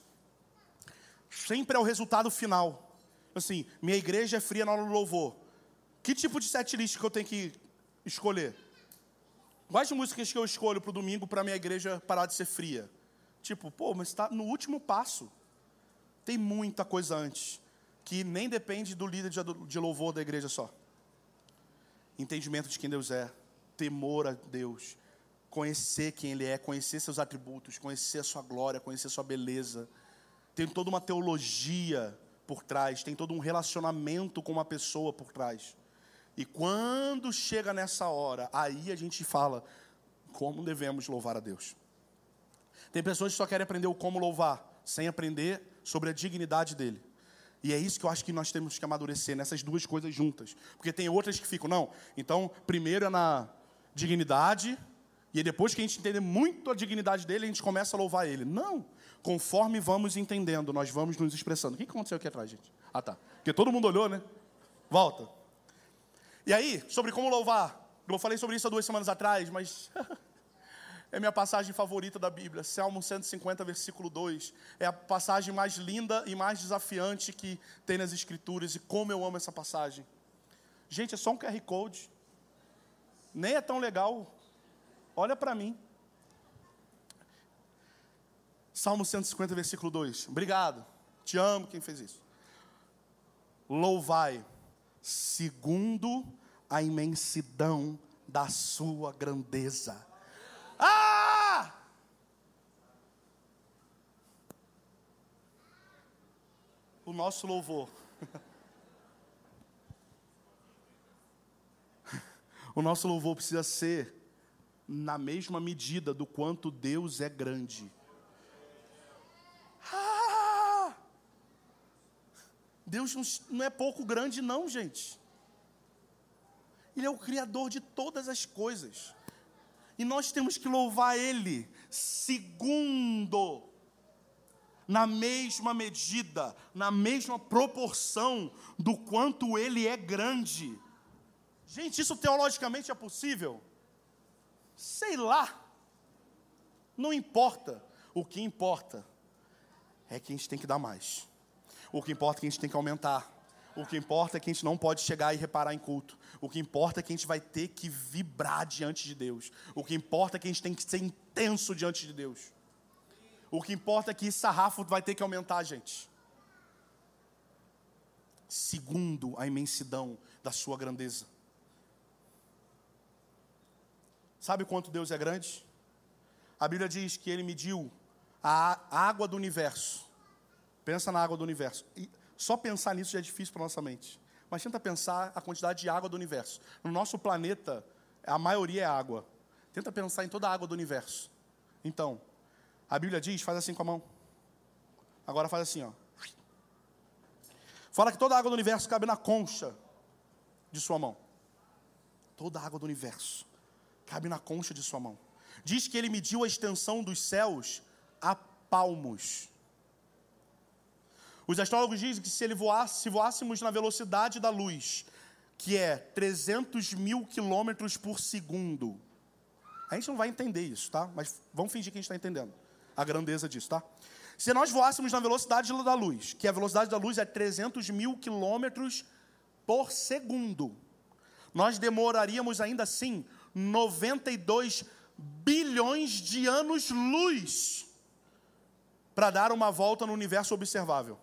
sempre é o resultado final. Assim, minha igreja é fria na hora do louvor. Que tipo de setlist que eu tenho que escolher? Quais músicas que eu escolho para o domingo para minha igreja parar de ser fria? Tipo, pô, mas está no último passo. Tem muita coisa antes, que nem depende do líder de louvor da igreja só. Entendimento de quem Deus é, temor a Deus, conhecer quem Ele é, conhecer seus atributos, conhecer a sua glória, conhecer a sua beleza. Tem toda uma teologia por trás, tem todo um relacionamento com uma pessoa por trás. E quando chega nessa hora, aí a gente fala como devemos louvar a Deus. Tem pessoas que só querem aprender o como louvar, sem aprender sobre a dignidade dele. E é isso que eu acho que nós temos que amadurecer nessas duas coisas juntas. Porque tem outras que ficam, não. Então, primeiro é na dignidade, e depois que a gente entender muito a dignidade dele, a gente começa a louvar ele. Não. Conforme vamos entendendo, nós vamos nos expressando. O que aconteceu aqui atrás, gente? Ah, tá. Porque todo mundo olhou, né? Volta. E aí, sobre como louvar. Eu falei sobre isso há duas semanas atrás, mas é minha passagem favorita da Bíblia, Salmo 150, versículo 2. É a passagem mais linda e mais desafiante que tem nas Escrituras, e como eu amo essa passagem. Gente, é só um QR Code, nem é tão legal. Olha para mim. Salmo 150, versículo 2. Obrigado, te amo quem fez isso. Louvai, segundo a imensidão da sua grandeza ah! O nosso louvor. O nosso louvor precisa ser na mesma medida do quanto Deus é grande. Ah! Deus não é pouco grande, não, gente. Ele é o Criador de todas as coisas. E nós temos que louvar Ele segundo, na mesma medida, na mesma proporção do quanto Ele é grande. Gente, isso teologicamente é possível? Sei lá. Não importa. O que importa é que a gente tem que dar mais. O que importa é que a gente tem que aumentar. O que importa é que a gente não pode chegar e reparar em culto. O que importa é que a gente vai ter que vibrar diante de Deus. O que importa é que a gente tem que ser intenso diante de Deus. O que importa é que esse sarrafo vai ter que aumentar, gente. Segundo a imensidão da sua grandeza. Sabe quanto Deus é grande? A Bíblia diz que ele mediu a água do universo. Pensa na água do universo. E só pensar nisso já é difícil para nossa mente. Mas tenta pensar a quantidade de água do universo. No nosso planeta, a maioria é água. Tenta pensar em toda a água do universo. Então, a Bíblia diz, faz assim com a mão. Agora faz assim, ó. Fala que toda a água do universo cabe na concha de sua mão. toda a água do universo cabe na concha de sua mão. Diz que ele mediu a extensão dos céus a palmos. Os astrólogos dizem que se ele voasse, se voássemos na velocidade da luz, que é 300 mil quilômetros por segundo, a gente não vai entender isso, tá? Mas vamos fingir que a gente está entendendo a grandeza disso, tá? Se nós voássemos na velocidade da luz, que a velocidade da luz é 300 mil quilômetros por segundo, nós demoraríamos ainda assim 92 bilhões de anos-luz para dar uma volta no universo observável.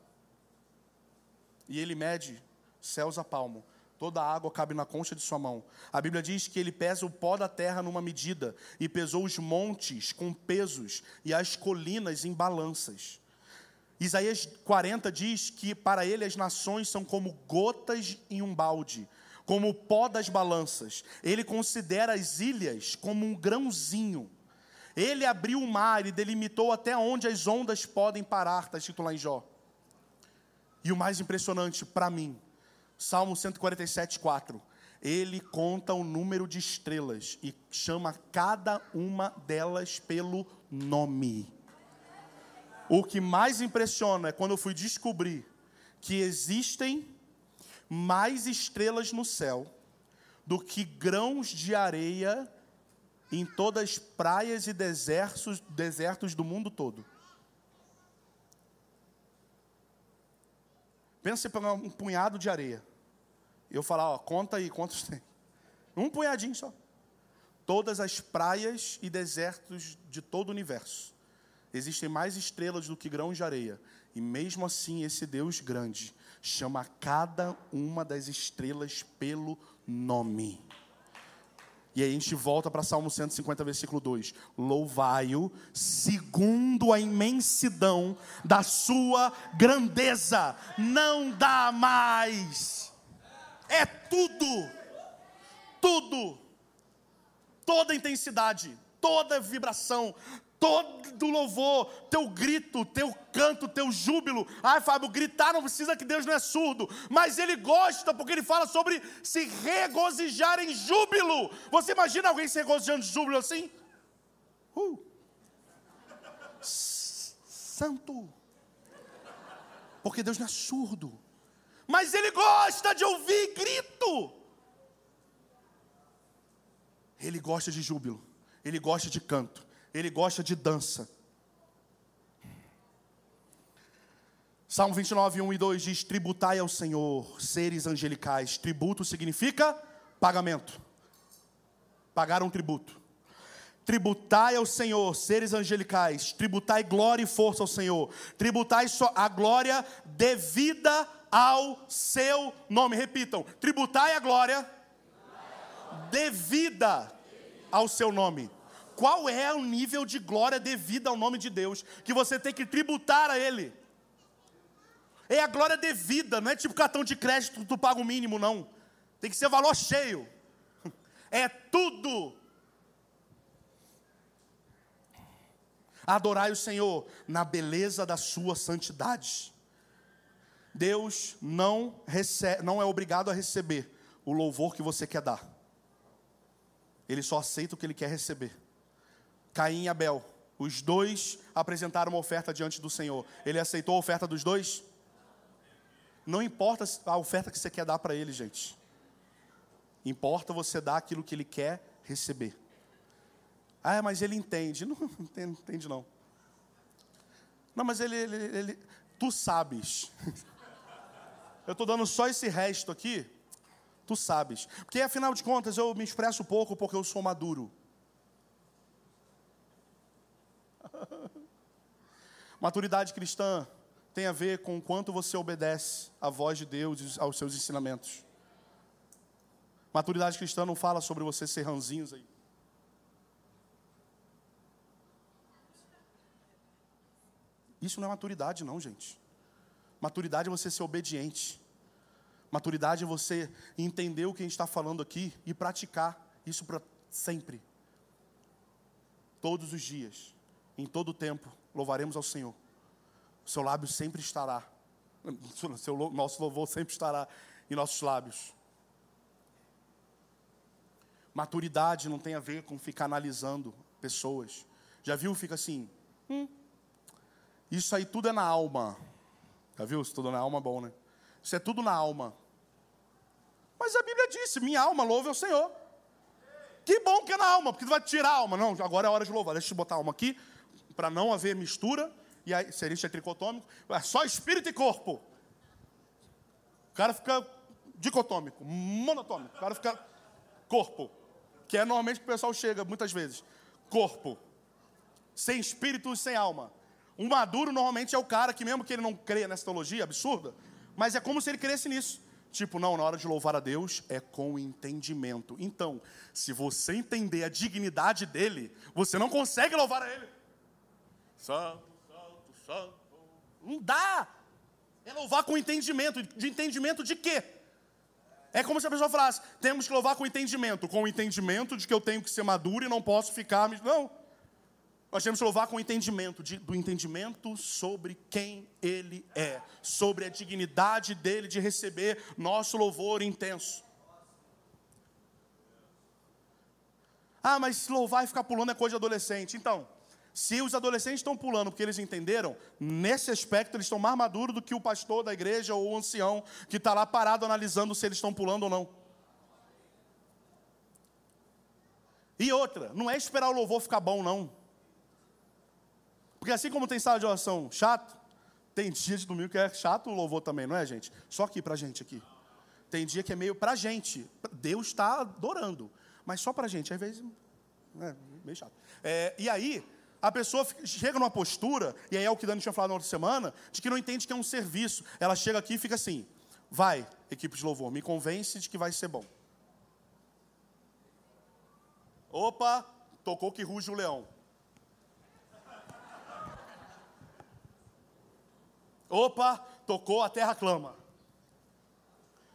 E ele mede céus a palmo. Toda a água cabe na concha de sua mão. A Bíblia diz que ele pesa o pó da terra numa medida e pesou os montes com pesos e as colinas em balanças. Isaías 40 diz que para ele as nações são como gotas em um balde, como o pó das balanças. Ele considera as ilhas como um grãozinho. Ele abriu o mar e delimitou até onde as ondas podem parar, está escrito lá em Jó. E o mais impressionante para mim, Salmo 147, 4. Ele conta o número de estrelas e chama cada uma delas pelo nome. O que mais impressiona é quando eu fui descobrir que existem mais estrelas no céu do que grãos de areia em todas as praias e desertos, desertos do mundo todo. Pensa em pegar um punhado de areia. Eu falar, ó, conta aí quantos tem. Um punhadinho só. Todas as praias e desertos de todo o universo. Existem mais estrelas do que grãos de areia. E mesmo assim, esse Deus grande chama cada uma das estrelas pelo nome. E aí a gente volta para Salmo 150, versículo 2: Louvai-o segundo a imensidão da sua grandeza, não dá mais. É tudo, tudo, toda intensidade, toda vibração, todo louvor, teu grito, teu canto, teu júbilo. Ai, Fábio, gritar não precisa que Deus não é surdo, mas Ele gosta porque Ele fala sobre se regozijar em júbilo. Você imagina alguém se regozijando de júbilo assim? Uh. Santo. Porque Deus não é surdo, mas Ele gosta de ouvir grito. Ele gosta de júbilo, Ele gosta de canto ele gosta de dança. Salmo 29, 1 e 2 diz: Tributai ao Senhor, seres angelicais. Tributo significa pagamento. Pagar um tributo. Tributai ao Senhor, seres angelicais. Tributai glória e força ao Senhor. Tributai a glória devida ao seu nome. Repitam: tributai a glória devida ao seu nome qual é o nível de glória devida ao nome de Deus que você tem que tributar a Ele. É a glória devida, não é tipo cartão de crédito, tu paga o mínimo, não. Tem que ser valor cheio. É tudo. Adorai o Senhor na beleza da sua santidade. Deus não, recebe, não é obrigado a receber o louvor que você quer dar. Ele só aceita o que ele quer receber. Caim e Abel. Os dois apresentaram uma oferta diante do Senhor. Ele aceitou a oferta dos dois? Não importa a oferta que você quer dar para ele, gente. Importa você dar aquilo que ele quer receber. Ah, mas ele entende. Não, entende, não. Não, mas ele, ele, ele tu sabes. Eu estou dando só esse resto aqui. Tu sabes. Porque afinal de contas eu me expresso pouco porque eu sou maduro. Maturidade cristã tem a ver com o quanto você obedece à voz de Deus e aos seus ensinamentos. Maturidade cristã não fala sobre você ser ranzinhos aí. Isso não é maturidade, não, gente. Maturidade é você ser obediente. Maturidade é você entender o que a gente está falando aqui e praticar isso para sempre. Todos os dias em todo o tempo louvaremos ao Senhor. O seu lábio sempre estará, seu, nosso louvor sempre estará em nossos lábios. Maturidade não tem a ver com ficar analisando pessoas. Já viu? Fica assim. Hum, isso aí tudo é na alma. Já viu? Isso tudo na alma é bom, né? Isso é tudo na alma. Mas a Bíblia disse: minha alma louve ao Senhor. Que bom que é na alma, porque vai tirar a alma. Não, agora é hora de louvar. Deixa eu botar a alma aqui, para não haver mistura. E aí, seria isso é tricotômico. É só espírito e corpo. O cara fica dicotômico, monotômico. O cara fica corpo. Que é normalmente que o pessoal chega muitas vezes. Corpo. Sem espírito e sem alma. Um maduro normalmente é o cara que, mesmo que ele não creia nessa teologia absurda, mas é como se ele cresce nisso. Tipo, não, na hora de louvar a Deus é com entendimento. Então, se você entender a dignidade dele, você não consegue louvar a ele. Santo, santo, santo. Não dá. É louvar com entendimento. De entendimento de quê? É como se a pessoa falasse: temos que louvar com entendimento. Com o entendimento de que eu tenho que ser maduro e não posso ficar. Não. Nós temos que louvar com o entendimento, de, do entendimento sobre quem Ele é, sobre a dignidade dele de receber nosso louvor intenso. Ah, mas louvar e ficar pulando é coisa de adolescente. Então, se os adolescentes estão pulando porque eles entenderam, nesse aspecto eles estão mais maduros do que o pastor da igreja ou o ancião que está lá parado analisando se eles estão pulando ou não. E outra, não é esperar o louvor ficar bom, não. Porque assim como tem sala de oração chato, tem dia de domingo que é chato o louvor também, não é, gente? Só aqui pra gente aqui. Tem dia que é meio pra gente. Deus está adorando. Mas só pra gente, às vezes. É meio chato. É, e aí, a pessoa chega numa postura, e aí é o que Dani tinha falado na outra semana, de que não entende que é um serviço. Ela chega aqui e fica assim: vai, equipe de louvor, me convence de que vai ser bom. Opa, tocou que ruge o leão. Opa, tocou, a terra clama.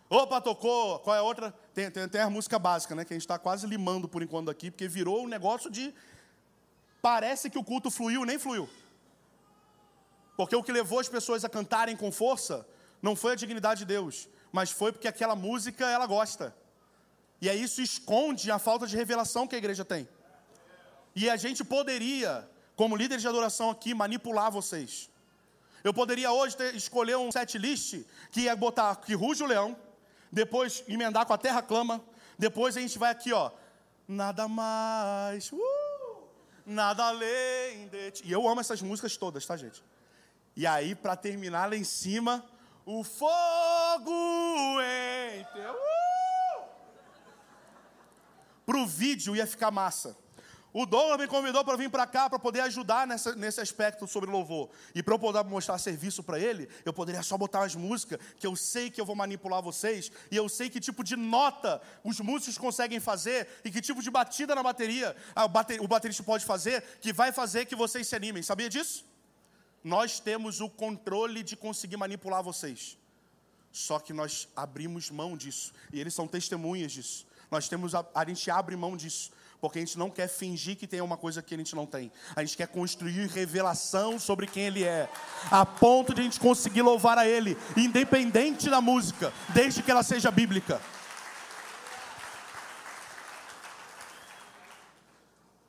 Opa, tocou, qual é a outra? Tem, tem, tem a música básica, né? Que a gente está quase limando por enquanto aqui, porque virou um negócio de. Parece que o culto fluiu, nem fluiu. Porque o que levou as pessoas a cantarem com força não foi a dignidade de Deus, mas foi porque aquela música ela gosta. E aí isso esconde a falta de revelação que a igreja tem. E a gente poderia, como líderes de adoração aqui, manipular vocês. Eu poderia hoje ter, escolher um set list que ia botar que ruge o leão, depois emendar com a terra clama, depois a gente vai aqui, ó. Nada mais, uh, nada além de ti. E eu amo essas músicas todas, tá, gente? E aí, para terminar lá em cima, o fogo teu. Uh! Pro vídeo ia ficar massa. O Douglas me convidou para vir para cá para poder ajudar nessa, nesse aspecto sobre louvor. E para eu poder mostrar serviço para ele, eu poderia só botar as músicas, que eu sei que eu vou manipular vocês, e eu sei que tipo de nota os músicos conseguem fazer, e que tipo de batida na bateria o baterista pode fazer, que vai fazer que vocês se animem. Sabia disso? Nós temos o controle de conseguir manipular vocês. Só que nós abrimos mão disso, e eles são testemunhas disso. Nós temos a, a gente abre mão disso porque a gente não quer fingir que tem uma coisa que a gente não tem. A gente quer construir revelação sobre quem Ele é, a ponto de a gente conseguir louvar a Ele, independente da música, desde que ela seja bíblica.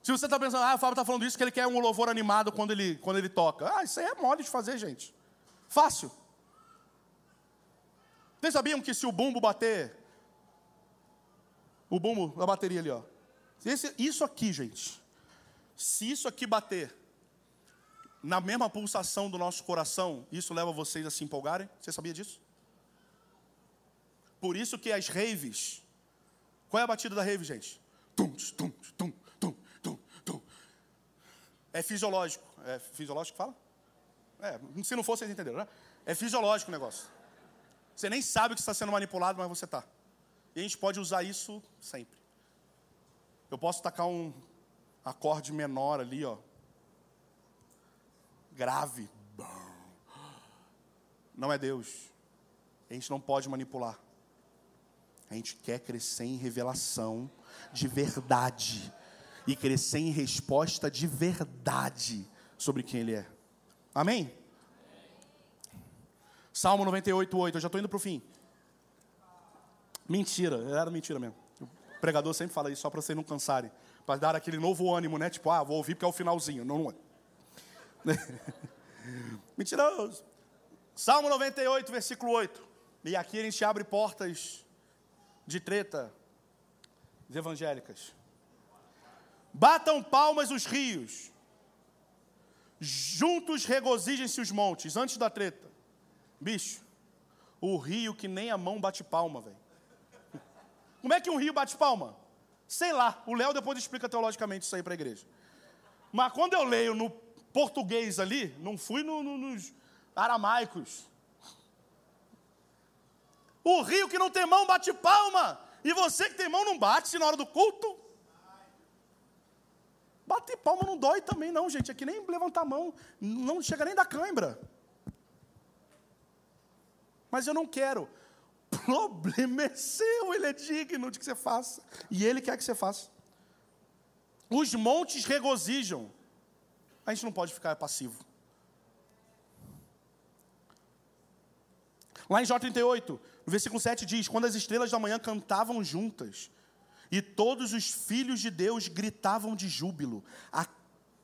Se você está pensando, ah, o Fábio está falando isso, que ele quer um louvor animado quando ele, quando ele toca. Ah, isso aí é mole de fazer, gente. Fácil. Vocês sabiam que se o bumbo bater, o bumbo da bateria ali, ó, esse, isso aqui, gente, se isso aqui bater na mesma pulsação do nosso coração, isso leva vocês a se empolgarem? Você sabia disso? Por isso que as raves, qual é a batida da rave, gente? Tum, tum, tum, tum, tum, tum. É fisiológico. É fisiológico que fala? É, se não fosse, vocês entenderam, né? É fisiológico o negócio. Você nem sabe que está sendo manipulado, mas você está. E a gente pode usar isso sempre. Eu posso tacar um acorde menor ali, ó. Grave. Não é Deus. A gente não pode manipular. A gente quer crescer em revelação de verdade. E crescer em resposta de verdade sobre quem Ele é. Amém? Salmo 98, 8. Eu já estou indo para o fim. Mentira, era mentira mesmo. O pregador sempre fala isso só para vocês não cansarem. Para dar aquele novo ânimo, né? Tipo, ah, vou ouvir porque é o finalzinho. Não, não é. Mentiroso. Salmo 98, versículo 8. E aqui a gente abre portas de treta evangélicas. Batam palmas os rios, juntos regozijem-se os montes, antes da treta. Bicho, o rio que nem a mão bate palma, velho. Como é que um rio bate palma? Sei lá, o Léo depois explica teologicamente isso aí para a igreja. Mas quando eu leio no português ali, não fui no, no, nos aramaicos. O rio que não tem mão bate palma. E você que tem mão não bate na hora do culto. Bater palma não dói também, não, gente. Aqui nem levantar a mão, não chega nem da cãibra. Mas eu não quero. Problema é seu, ele é digno de que você faça. E ele quer que você faça. Os montes regozijam. A gente não pode ficar passivo. Lá em Jó 38, no versículo 7 diz: Quando as estrelas da manhã cantavam juntas, e todos os filhos de Deus gritavam de júbilo, a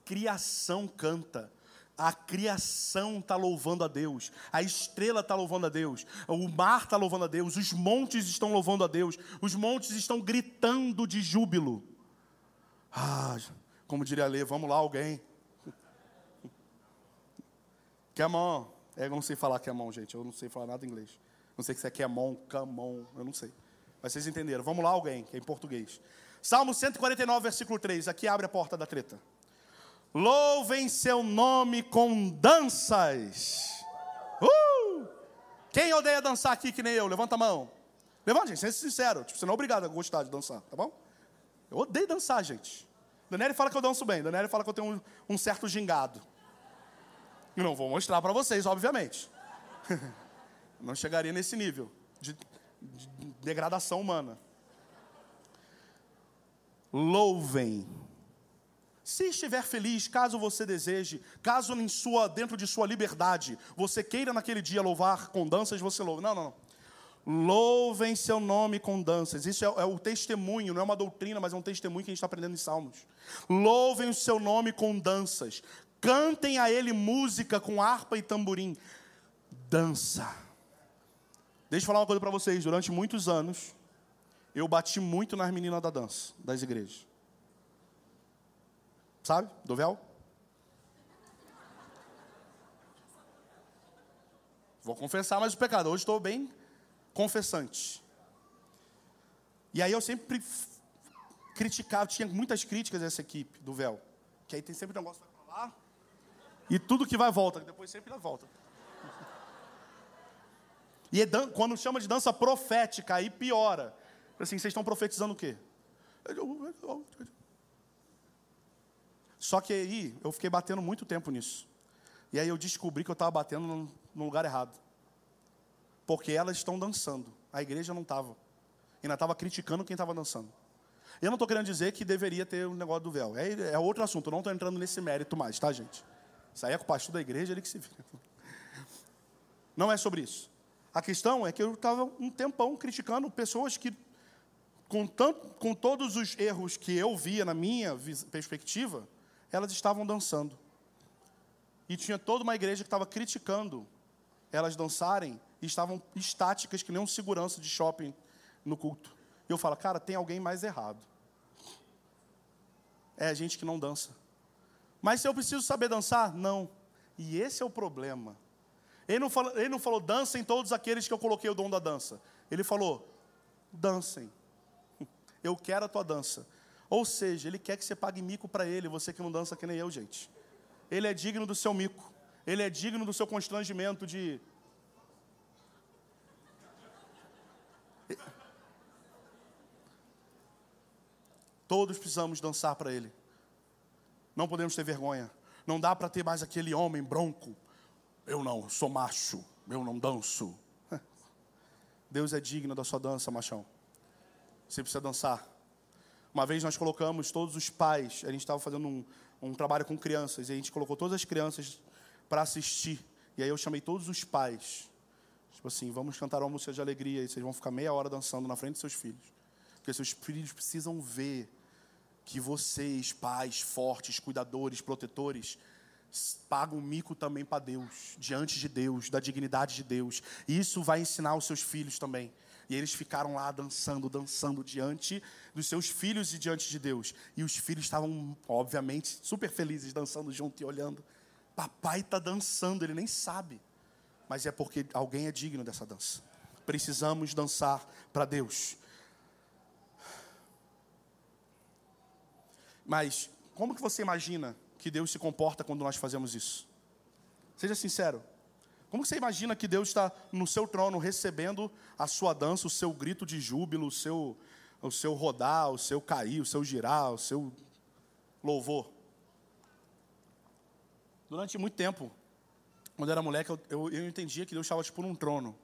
criação canta. A criação está louvando a Deus, a estrela está louvando a Deus, o mar está louvando a Deus, os montes estão louvando a Deus, os montes estão gritando de júbilo. Ah, como diria Lê, vamos lá, alguém. Que mão. É, eu não sei falar que é mão, gente, eu não sei falar nada em inglês. Não sei se é que mão, camão, eu não sei. Mas vocês entenderam. Vamos lá, alguém, que é em português. Salmo 149, versículo 3. Aqui abre a porta da treta. Louvem seu nome com danças. Uh! Quem odeia dançar aqui que nem eu? Levanta a mão. Levanta, gente, seja sincero. Tipo, você não é obrigado a gostar de dançar, tá bom? Eu odeio dançar, gente. Daniela fala que eu danço bem. Daniela fala que eu tenho um, um certo gingado. E não vou mostrar para vocês, obviamente. não chegaria nesse nível de de degradação humana. Louvem. Se estiver feliz, caso você deseje, caso em sua, dentro de sua liberdade, você queira naquele dia louvar com danças, você louva. Não, não, não. Louvem seu nome com danças. Isso é, é, o testemunho, não é uma doutrina, mas é um testemunho que a gente está aprendendo em Salmos. Louvem o seu nome com danças. Cantem a ele música com harpa e tamborim. Dança. Deixa eu falar uma coisa para vocês. Durante muitos anos, eu bati muito nas meninas da dança, das igrejas. Sabe? Do véu? Vou confessar mais o pecado. Hoje estou bem confessante. E aí eu sempre criticava, tinha muitas críticas a essa equipe do véu. Que aí tem sempre um negócio que vai pra lá. E tudo que vai volta, depois sempre volta. E é quando chama de dança profética, aí piora. Assim, vocês estão profetizando o quê? Só que aí eu fiquei batendo muito tempo nisso. E aí eu descobri que eu estava batendo no lugar errado. Porque elas estão dançando. A igreja não estava. Ainda estava criticando quem estava dançando. Eu não estou querendo dizer que deveria ter um negócio do véu. É, é outro assunto. Eu não estou entrando nesse mérito mais, tá, gente? Isso aí é com o pastor da igreja, ele que se vira. Não é sobre isso. A questão é que eu estava um tempão criticando pessoas que, com, tanto, com todos os erros que eu via na minha perspectiva, elas estavam dançando. E tinha toda uma igreja que estava criticando elas dançarem e estavam estáticas que nem um segurança de shopping no culto. E eu falo, cara, tem alguém mais errado. É a gente que não dança. Mas se eu preciso saber dançar? Não. E esse é o problema. Ele não, falou, ele não falou, dancem todos aqueles que eu coloquei o dom da dança. Ele falou, dancem. Eu quero a tua dança. Ou seja, ele quer que você pague mico para ele, você que não dança que nem eu, gente. Ele é digno do seu mico. Ele é digno do seu constrangimento de. Todos precisamos dançar para ele. Não podemos ter vergonha. Não dá para ter mais aquele homem bronco, eu não, sou macho, eu não danço. Deus é digno da sua dança, machão. Você precisa dançar. Uma vez nós colocamos todos os pais, a gente estava fazendo um, um trabalho com crianças, e a gente colocou todas as crianças para assistir. E aí eu chamei todos os pais. Tipo assim, vamos cantar uma música de alegria, e vocês vão ficar meia hora dançando na frente dos seus filhos. Porque seus filhos precisam ver que vocês, pais fortes, cuidadores, protetores, pagam mico também para Deus, diante de Deus, da dignidade de Deus. E isso vai ensinar os seus filhos também. E eles ficaram lá dançando, dançando diante dos seus filhos e diante de Deus. E os filhos estavam, obviamente, super felizes, dançando junto e olhando. Papai está dançando, ele nem sabe. Mas é porque alguém é digno dessa dança. Precisamos dançar para Deus. Mas como que você imagina que Deus se comporta quando nós fazemos isso? Seja sincero. Como você imagina que Deus está no seu trono recebendo a sua dança, o seu grito de júbilo, o seu, o seu rodar, o seu cair, o seu girar, o seu louvor? Durante muito tempo, quando eu era moleque, eu, eu, eu entendia que Deus estava tipo num trono.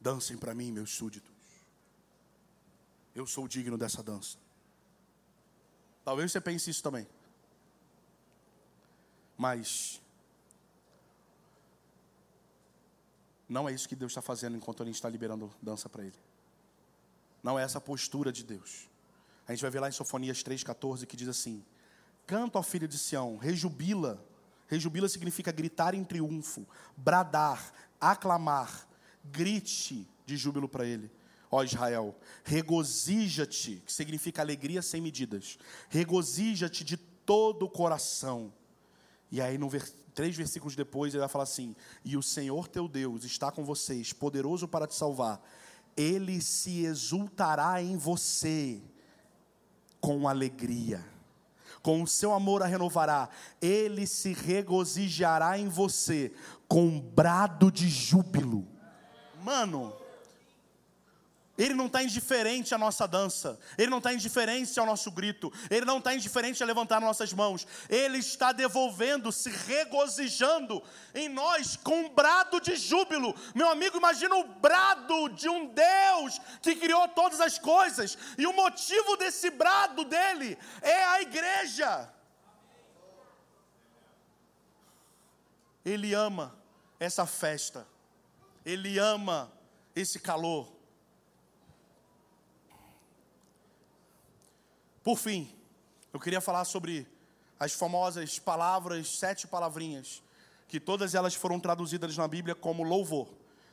Dancem para mim, meus súditos. Eu sou digno dessa dança. Talvez você pense isso também. Mas não é isso que Deus está fazendo enquanto a gente está liberando dança para Ele. Não é essa postura de Deus. A gente vai ver lá em Sofonias 3,14 que diz assim: Canta ao filho de Sião, rejubila. Rejubila significa gritar em triunfo, bradar, aclamar, grite de júbilo para ele ó Israel, regozija-te, que significa alegria sem medidas, regozija-te de todo o coração. E aí, no três versículos depois, ele vai falar assim: E o Senhor teu Deus está com vocês, poderoso para te salvar, ele se exultará em você com alegria. Com o seu amor a renovará, ele se regozijará em você com brado de júbilo. Mano, ele não está indiferente à nossa dança, Ele não está indiferente ao nosso grito, Ele não está indiferente a levantar nossas mãos, Ele está devolvendo, se regozijando em nós com um brado de júbilo. Meu amigo, imagina o brado de um Deus que criou todas as coisas, e o motivo desse brado dele é a igreja. Ele ama essa festa, Ele ama esse calor. Por fim, eu queria falar sobre as famosas palavras, sete palavrinhas, que todas elas foram traduzidas na Bíblia como louvor.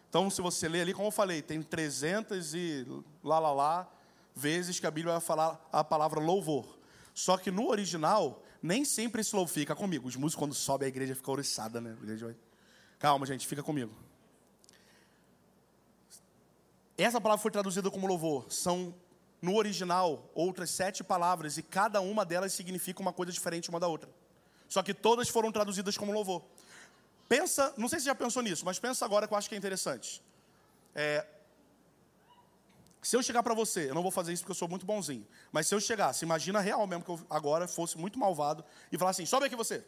Então, se você ler ali, como eu falei, tem 300 e lá, lá, lá, vezes que a Bíblia vai falar a palavra louvor. Só que no original, nem sempre esse louvor fica comigo. Os músicos, quando sobe a igreja, fica oriçada, né? Calma, gente, fica comigo. Essa palavra foi traduzida como louvor. São no original outras sete palavras e cada uma delas significa uma coisa diferente uma da outra. Só que todas foram traduzidas como louvor. Pensa, não sei se já pensou nisso, mas pensa agora que eu acho que é interessante. É, se eu chegar para você, eu não vou fazer isso porque eu sou muito bonzinho, mas se eu chegasse, imagina real mesmo que eu agora fosse muito malvado e falar assim: sobe aqui você,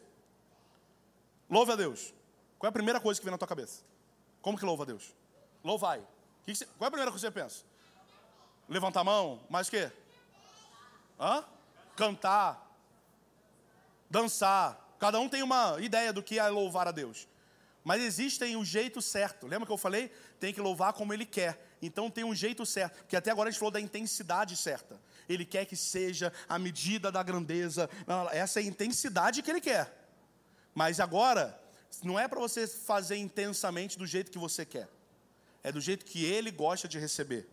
louve a Deus. Qual é a primeira coisa que vem na tua cabeça? Como que louva a Deus? Louvai. Qual é a primeira coisa que você pensa? Levantar a mão, mais o quê? Hã? Cantar, dançar. Cada um tem uma ideia do que é louvar a Deus. Mas existem um jeito certo. Lembra que eu falei? Tem que louvar como ele quer. Então tem um jeito certo. Porque até agora a gente falou da intensidade certa. Ele quer que seja a medida da grandeza. Essa é a intensidade que ele quer. Mas agora, não é para você fazer intensamente do jeito que você quer. É do jeito que ele gosta de receber.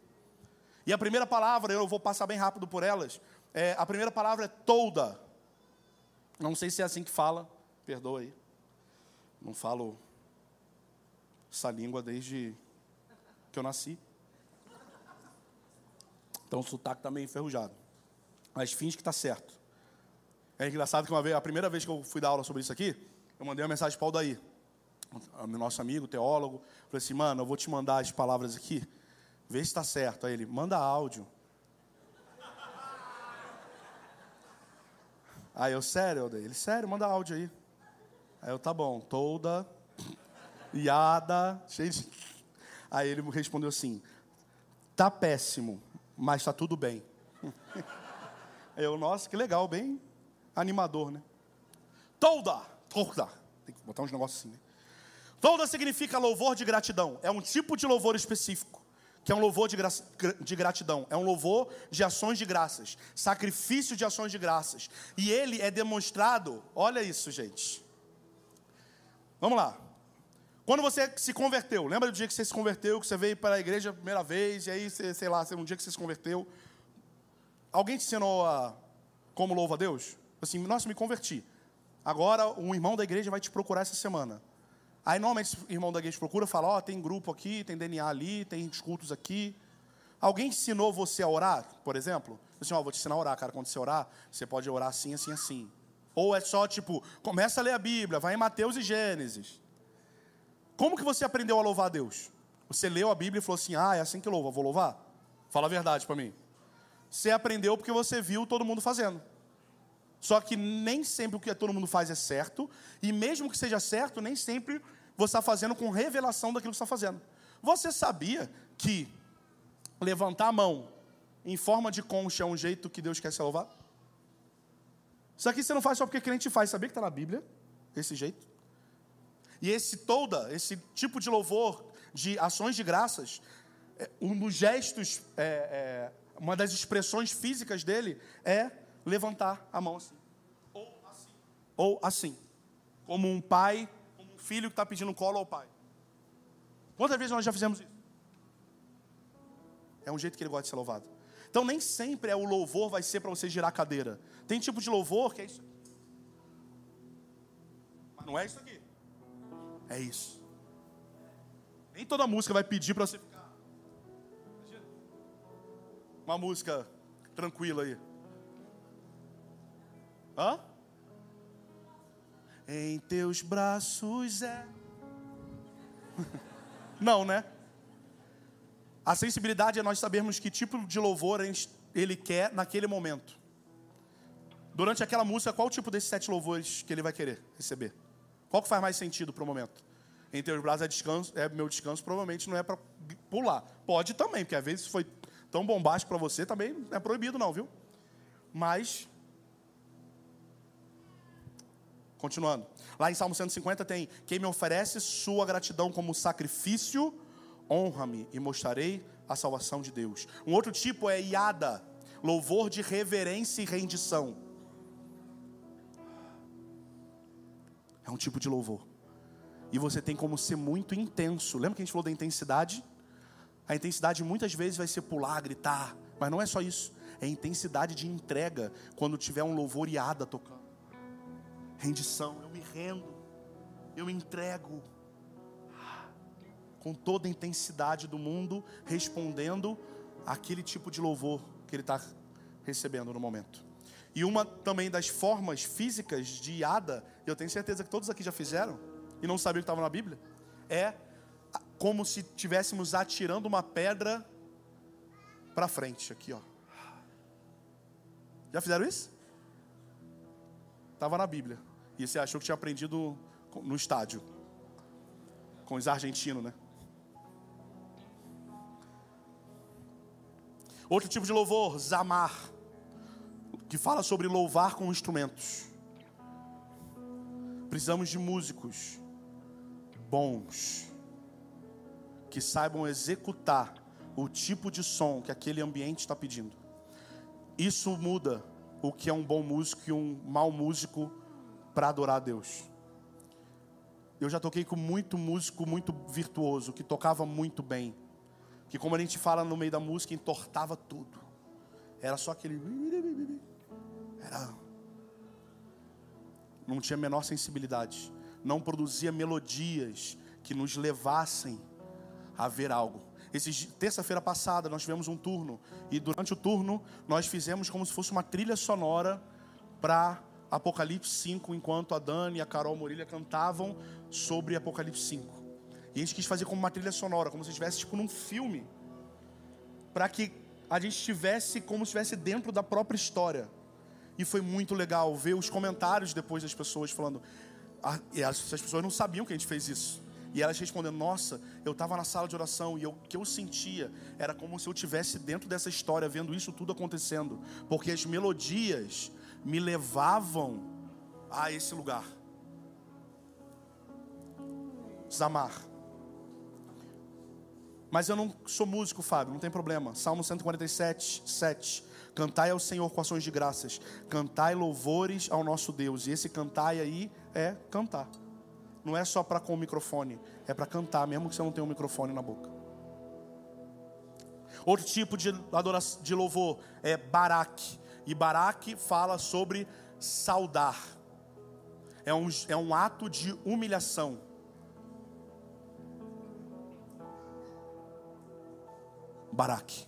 E a primeira palavra, eu vou passar bem rápido por elas. É, a primeira palavra é tolda. Não sei se é assim que fala, perdoa aí. Não falo essa língua desde que eu nasci. Então o sotaque está meio enferrujado. Mas finge que está certo. É engraçado que uma vez, a primeira vez que eu fui dar aula sobre isso aqui, eu mandei uma mensagem para o Aldair, nosso amigo, teólogo. Falei assim, mano, eu vou te mandar as palavras aqui Vê se está certo. Aí ele, manda áudio. Aí eu, sério, ele, sério, manda áudio aí. Aí eu, tá bom, toda, iada, cheio de... Aí ele respondeu assim, tá péssimo, mas tá tudo bem. Aí eu, nossa, que legal, bem animador, né? Toda, toda. Tem que botar uns negócios assim, né? Toda significa louvor de gratidão. É um tipo de louvor específico que é um louvor de, gra de gratidão, é um louvor de ações de graças, sacrifício de ações de graças. E ele é demonstrado, olha isso, gente. Vamos lá. Quando você se converteu, lembra do dia que você se converteu, que você veio para a igreja a primeira vez, e aí, você, sei lá, um dia que você se converteu, alguém te ensinou a, como louva a Deus? Assim, nossa, me converti. Agora um irmão da igreja vai te procurar essa semana. Aí normalmente o irmão da igreja procura fala, ó, oh, tem grupo aqui, tem DNA ali, tem cultos aqui. Alguém ensinou você a orar, por exemplo? Assim, ó, vou te ensinar a orar, cara. Quando você orar, você pode orar assim, assim, assim. Ou é só tipo, começa a ler a Bíblia, vai em Mateus e Gênesis. Como que você aprendeu a louvar a Deus? Você leu a Bíblia e falou assim: ah, é assim que louva, vou louvar? Fala a verdade para mim. Você aprendeu porque você viu todo mundo fazendo. Só que nem sempre o que todo mundo faz é certo, e mesmo que seja certo, nem sempre você está fazendo com revelação daquilo que está fazendo. Você sabia que levantar a mão em forma de concha é um jeito que Deus quer se louvar? Isso aqui você não faz só porque crente faz. Sabia que está na Bíblia? Esse jeito? E esse toda, esse tipo de louvor, de ações de graças, é, um dos gestos, é, é, uma das expressões físicas dele é levantar a mão assim. Ou assim. Ou assim. Como um pai filho que está pedindo colo ao pai. Quantas vezes nós já fizemos isso? É um jeito que ele gosta de ser louvado. Então nem sempre é o louvor vai ser para você girar a cadeira. Tem tipo de louvor que é isso. Mas não é isso aqui. É isso. Nem toda música vai pedir para você ficar. Uma música tranquila aí. Hã? Em teus braços é. Não, né? A sensibilidade é nós sabermos que tipo de louvor ele quer naquele momento. Durante aquela música, qual tipo desses sete louvores que ele vai querer receber? Qual que faz mais sentido para o momento? Em teus braços é descanso, é meu descanso, provavelmente não é para pular. Pode também, porque às vezes foi tão bombástico para você, também não é proibido não, viu? Mas Continuando. Lá em Salmo 150 tem: Quem me oferece sua gratidão como sacrifício, honra-me e mostrarei a salvação de Deus. Um outro tipo é iada, louvor de reverência e rendição. É um tipo de louvor. E você tem como ser muito intenso. Lembra que a gente falou da intensidade? A intensidade muitas vezes vai ser pular, gritar, mas não é só isso. É intensidade de entrega quando tiver um louvor iada tocando rendição, eu me rendo, eu me entrego com toda a intensidade do mundo, respondendo aquele tipo de louvor que ele está recebendo no momento. E uma também das formas físicas de iada, eu tenho certeza que todos aqui já fizeram e não sabiam que estava na Bíblia, é como se estivéssemos atirando uma pedra para frente, aqui, ó. Já fizeram isso? Estava na Bíblia. E você achou que tinha aprendido no estádio. Com os argentinos, né? Outro tipo de louvor, zamar, que fala sobre louvar com instrumentos. Precisamos de músicos bons, que saibam executar o tipo de som que aquele ambiente está pedindo. Isso muda o que é um bom músico e um mau músico para adorar a Deus. Eu já toquei com muito músico muito virtuoso, que tocava muito bem. Que como a gente fala no meio da música, entortava tudo. Era só aquele. Era. Não tinha a menor sensibilidade. Não produzia melodias que nos levassem a ver algo. Terça-feira passada nós tivemos um turno. E durante o turno nós fizemos como se fosse uma trilha sonora para Apocalipse 5, enquanto a Dani e a Carol Morilha cantavam sobre Apocalipse 5. E a gente quis fazer como uma trilha sonora, como se estivesse tipo num filme, para que a gente estivesse como se estivesse dentro da própria história. E foi muito legal ver os comentários depois das pessoas falando. Ah, e as, as pessoas não sabiam que a gente fez isso. E elas respondendo: Nossa, eu estava na sala de oração e o que eu sentia era como se eu estivesse dentro dessa história, vendo isso tudo acontecendo, porque as melodias me levavam a esse lugar. Zamar. Mas eu não sou músico, Fábio, não tem problema. Salmo 147, 7. Cantai ao Senhor com ações de graças. Cantai louvores ao nosso Deus. E esse cantai aí é cantar. Não é só para com o microfone, é para cantar, mesmo que você não tenha um microfone na boca. Outro tipo de, adoração, de louvor é baraque. E baraque fala sobre saudar. É um, é um ato de humilhação. Baraque.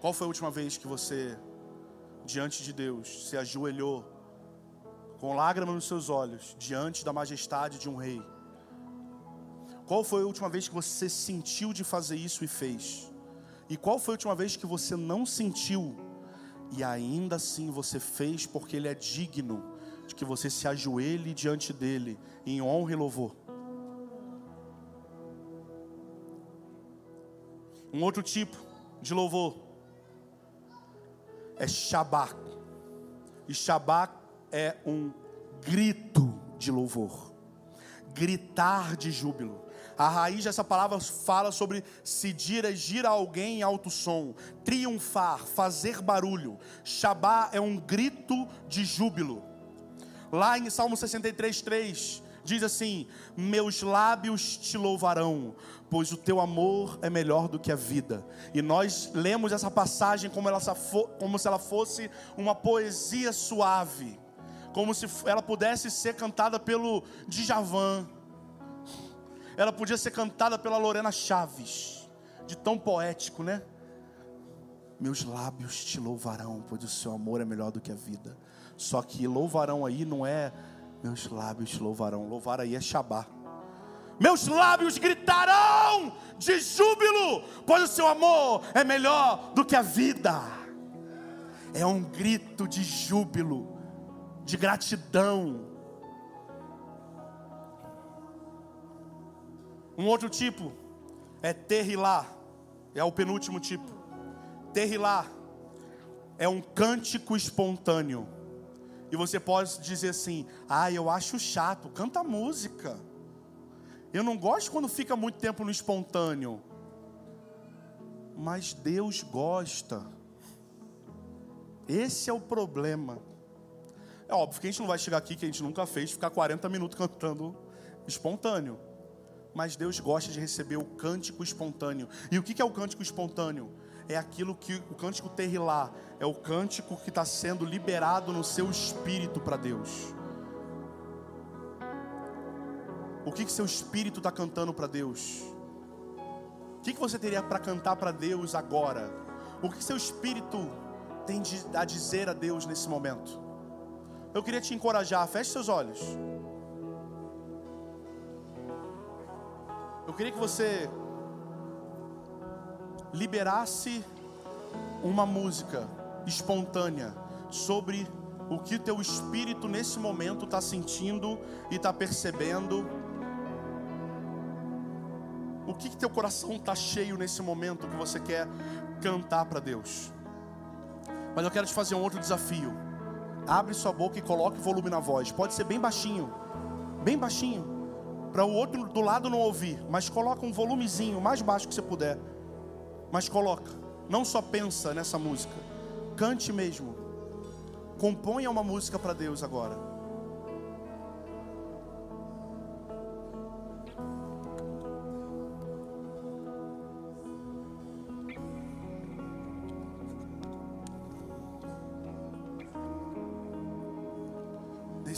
Qual foi a última vez que você, diante de Deus, se ajoelhou com lágrimas nos seus olhos, diante da majestade de um rei? Qual foi a última vez que você sentiu de fazer isso e fez? E qual foi a última vez que você não sentiu e ainda assim você fez porque Ele é digno de que você se ajoelhe diante dele em honra e louvor? Um outro tipo de louvor é Shabá. E Shabá é um grito de louvor, gritar de júbilo. A raiz dessa palavra fala sobre se dirigir a alguém em alto som, triunfar, fazer barulho. Shabá é um grito de júbilo. Lá em Salmo 63, 3, diz assim: Meus lábios te louvarão, pois o teu amor é melhor do que a vida. E nós lemos essa passagem como, ela, como se ela fosse uma poesia suave, como se ela pudesse ser cantada pelo Djavan, ela podia ser cantada pela Lorena Chaves, de tão poético, né? Meus lábios te louvarão, pois o seu amor é melhor do que a vida. Só que louvarão aí não é meus lábios te louvarão, louvar aí é Shabá meus lábios gritarão de júbilo, pois o seu amor é melhor do que a vida. É um grito de júbilo, de gratidão. Um outro tipo é terrilá, é o penúltimo tipo. Terrilá é um cântico espontâneo. E você pode dizer assim: ah, eu acho chato, canta música. Eu não gosto quando fica muito tempo no espontâneo. Mas Deus gosta. Esse é o problema. É óbvio que a gente não vai chegar aqui, que a gente nunca fez, ficar 40 minutos cantando espontâneo. Mas Deus gosta de receber o cântico espontâneo. E o que é o cântico espontâneo? É aquilo que o cântico terrilá, é o cântico que está sendo liberado no seu espírito para Deus. O que, que seu espírito está cantando para Deus? O que, que você teria para cantar para Deus agora? O que seu espírito tem a dizer a Deus nesse momento? Eu queria te encorajar, feche seus olhos. Eu queria que você liberasse uma música espontânea sobre o que teu espírito nesse momento está sentindo e está percebendo o que, que teu coração está cheio nesse momento que você quer cantar para Deus? Mas eu quero te fazer um outro desafio. Abre sua boca e coloque volume na voz. Pode ser bem baixinho, bem baixinho, para o outro do lado não ouvir. Mas coloca um volumezinho mais baixo que você puder. Mas coloca. Não só pensa nessa música. Cante mesmo. Componha uma música para Deus agora.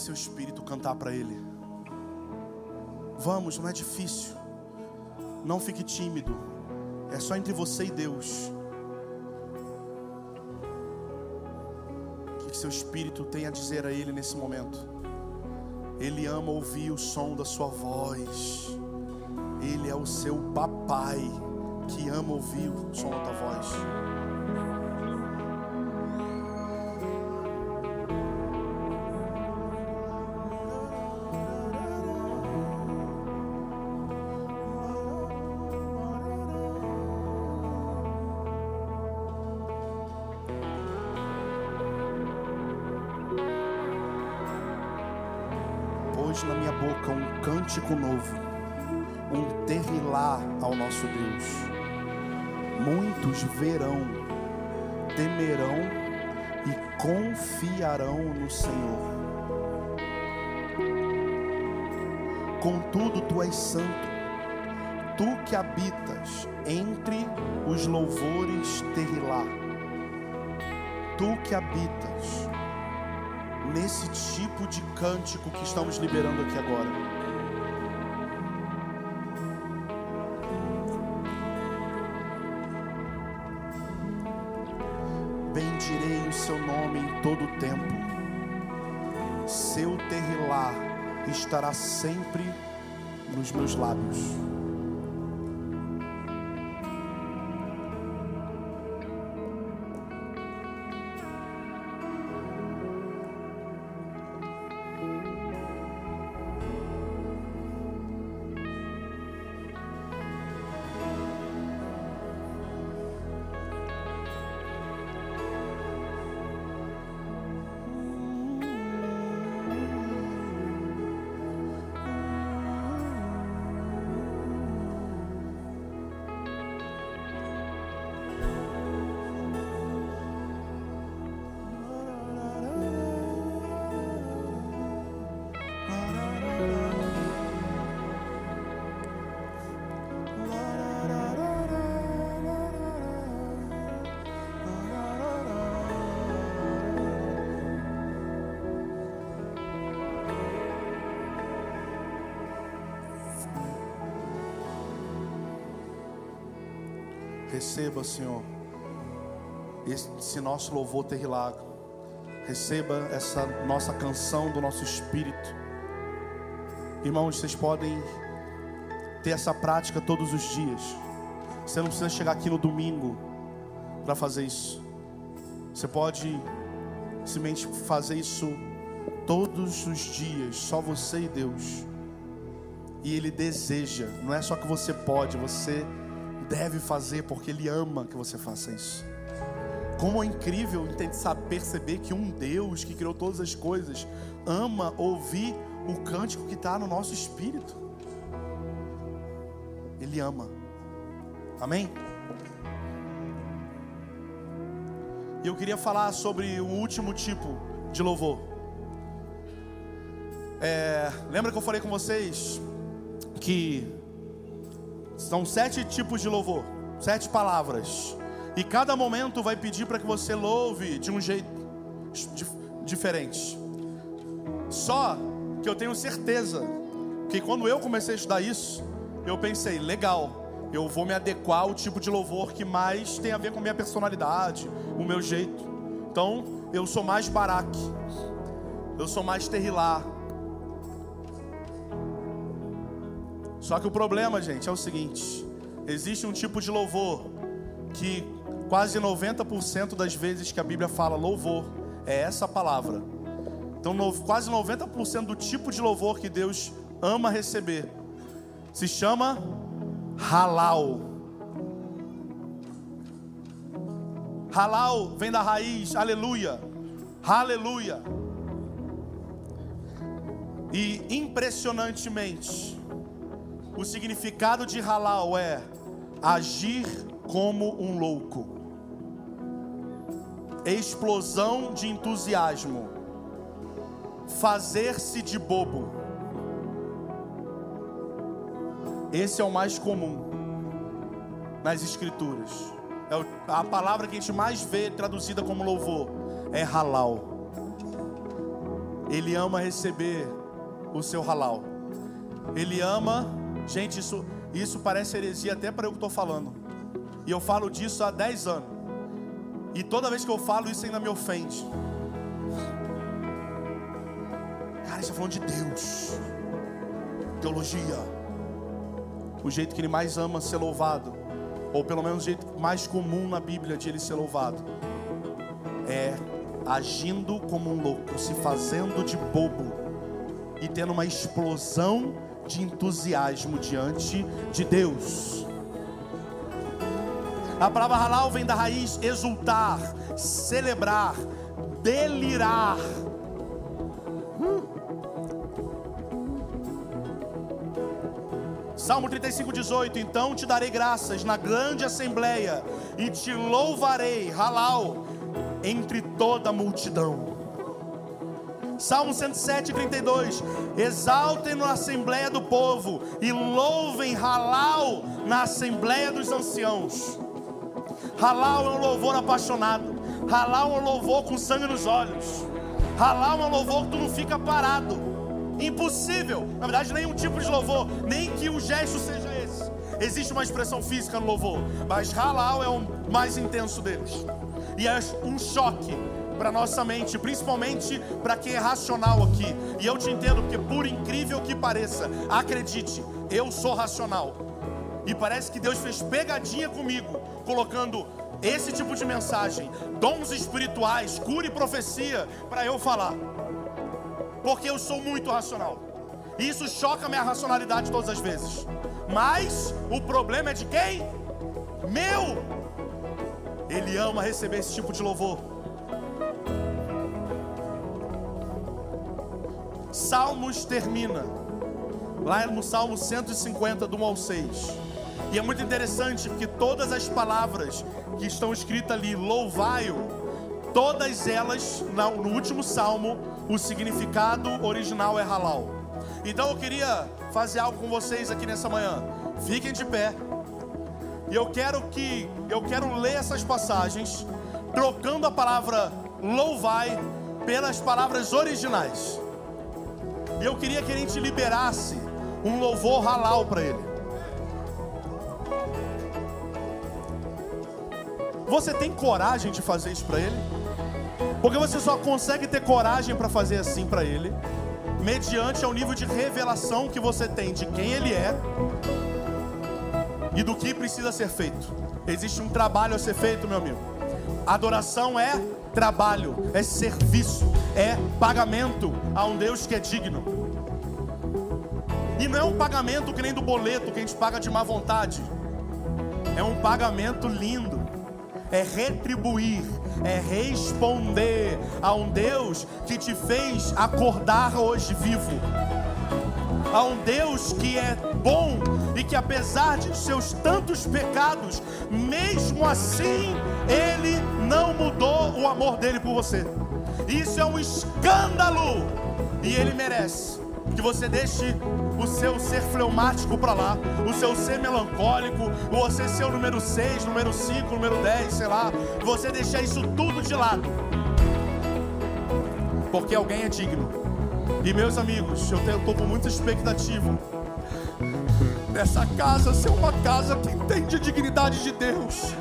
seu espírito cantar para Ele. Vamos, não é difícil. Não fique tímido. É só entre você e Deus. O que seu espírito tem a dizer a Ele nesse momento? Ele ama ouvir o som da sua voz. Ele é o seu papai que ama ouvir o som da tua voz. Hoje na minha boca um cântico novo. um terrilar ao nosso Deus. Muitos verão, temerão e confiarão no Senhor. Contudo, tu és santo, tu que habitas entre os louvores terrilar, tu que habitas nesse tipo de cântico que estamos liberando aqui agora. bendirei o seu nome em todo o tempo. Seu terrilar estará sempre nos meus lábios. Receba, Senhor, esse nosso louvor terrilago. Receba essa nossa canção do nosso espírito. Irmãos, vocês podem ter essa prática todos os dias. Você não precisa chegar aqui no domingo para fazer isso. Você pode simplesmente fazer isso todos os dias, só você e Deus. E Ele deseja, não é só que você pode, você deve fazer porque Ele ama que você faça isso. Como é incrível perceber que um Deus que criou todas as coisas ama ouvir o cântico que está no nosso espírito. Ele ama. Amém? E eu queria falar sobre o último tipo de louvor. É, lembra que eu falei com vocês que são sete tipos de louvor, sete palavras. E cada momento vai pedir para que você louve de um jeito diferente. Só que eu tenho certeza que quando eu comecei a estudar isso, eu pensei, legal, eu vou me adequar ao tipo de louvor que mais tem a ver com a minha personalidade, o meu jeito. Então, eu sou mais baraque, eu sou mais terrilar, Só que o problema, gente, é o seguinte: existe um tipo de louvor que quase 90% das vezes que a Bíblia fala louvor é essa palavra. Então, quase 90% do tipo de louvor que Deus ama receber se chama halal. Halal vem da raiz aleluia. Aleluia. E impressionantemente, o significado de halal é agir como um louco, explosão de entusiasmo, fazer-se de bobo. Esse é o mais comum nas Escrituras. É a palavra que a gente mais vê traduzida como louvor é halal. Ele ama receber o seu halal. Ele ama Gente, isso, isso parece heresia até para eu que estou falando. E eu falo disso há 10 anos. E toda vez que eu falo isso ainda me ofende. Cara, está falando de Deus. Teologia. O jeito que ele mais ama ser louvado. Ou pelo menos o jeito mais comum na Bíblia de ele ser louvado. É agindo como um louco, se fazendo de bobo. E tendo uma explosão de entusiasmo diante de Deus. A palavra halal vem da raiz exultar, celebrar, delirar. Salmo 35, 18: Então te darei graças na grande assembleia e te louvarei, halal, entre toda a multidão. Salmo 107, 32: Exaltem na assembleia do povo e louvem halal na assembleia dos anciãos. Halal é um louvor apaixonado, halal é um louvor com sangue nos olhos, halal é um louvor que tu não fica parado. Impossível, na verdade, nenhum tipo de louvor, nem que o gesto seja esse. Existe uma expressão física no louvor, mas halal é o mais intenso deles. E é um choque para nossa mente, principalmente para quem é racional aqui. E eu te entendo, porque por incrível que pareça, acredite, eu sou racional. E parece que Deus fez pegadinha comigo, colocando esse tipo de mensagem, dons espirituais, cura e profecia, para eu falar porque eu sou muito racional. E isso choca minha racionalidade todas as vezes. Mas o problema é de quem? Meu. Ele ama receber esse tipo de louvor. Salmos termina lá no Salmo 150 do 1 ao 6. E é muito interessante porque todas as palavras que estão escritas ali, louvai-o, todas elas no último salmo o significado original é halal. Então eu queria fazer algo com vocês aqui nessa manhã. Fiquem de pé. E eu quero que eu quero ler essas passagens trocando a palavra louvai pelas palavras originais. E eu queria que a gente liberasse um louvor halal para ele. Você tem coragem de fazer isso para ele? Porque você só consegue ter coragem para fazer assim para Ele, mediante ao nível de revelação que você tem de quem Ele é e do que precisa ser feito. Existe um trabalho a ser feito, meu amigo. Adoração é trabalho, é serviço, é pagamento a um Deus que é digno. E não é um pagamento que nem do boleto que a gente paga de má vontade. É um pagamento lindo. É retribuir é responder a um Deus que te fez acordar hoje vivo. A um Deus que é bom e que, apesar de seus tantos pecados, mesmo assim, Ele não mudou o amor dele por você. Isso é um escândalo e Ele merece que você deixe o seu ser fleumático para lá, o seu ser melancólico, você ser o número 6, número 5, número 10, sei lá, você deixar isso tudo de lado. Porque alguém é digno. E meus amigos, eu estou com muita expectativa nessa casa ser uma casa que entende a dignidade de Deus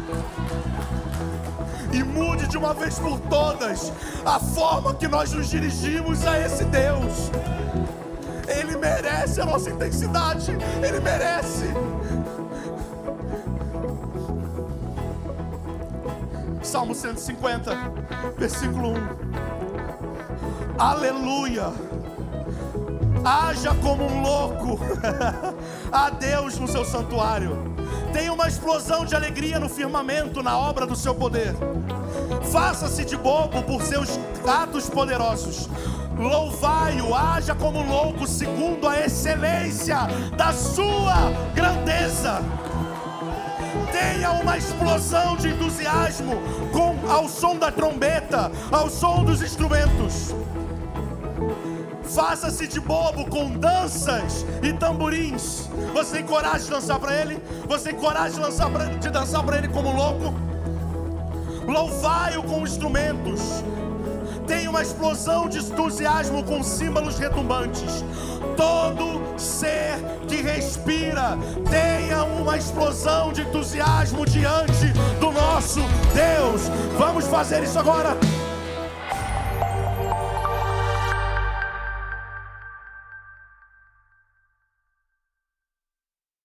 e mude de uma vez por todas a forma que nós nos dirigimos a esse Deus. Ele merece a nossa intensidade, Ele merece. Salmo 150, versículo 1. Aleluia. Haja como um louco a Deus no seu santuário. Tenha uma explosão de alegria no firmamento, na obra do seu poder. Faça-se de bobo por seus atos poderosos louvai-o, haja como louco, segundo a excelência da sua grandeza. Tenha uma explosão de entusiasmo com ao som da trombeta, ao som dos instrumentos. Faça-se de bobo com danças e tamborins. Você tem coragem de dançar para ele? Você tem coragem de, lançar pra, de dançar para ele como louco? Louvai-o com instrumentos tem uma explosão de entusiasmo com símbolos retumbantes. Todo ser que respira tenha uma explosão de entusiasmo diante do nosso Deus. Vamos fazer isso agora.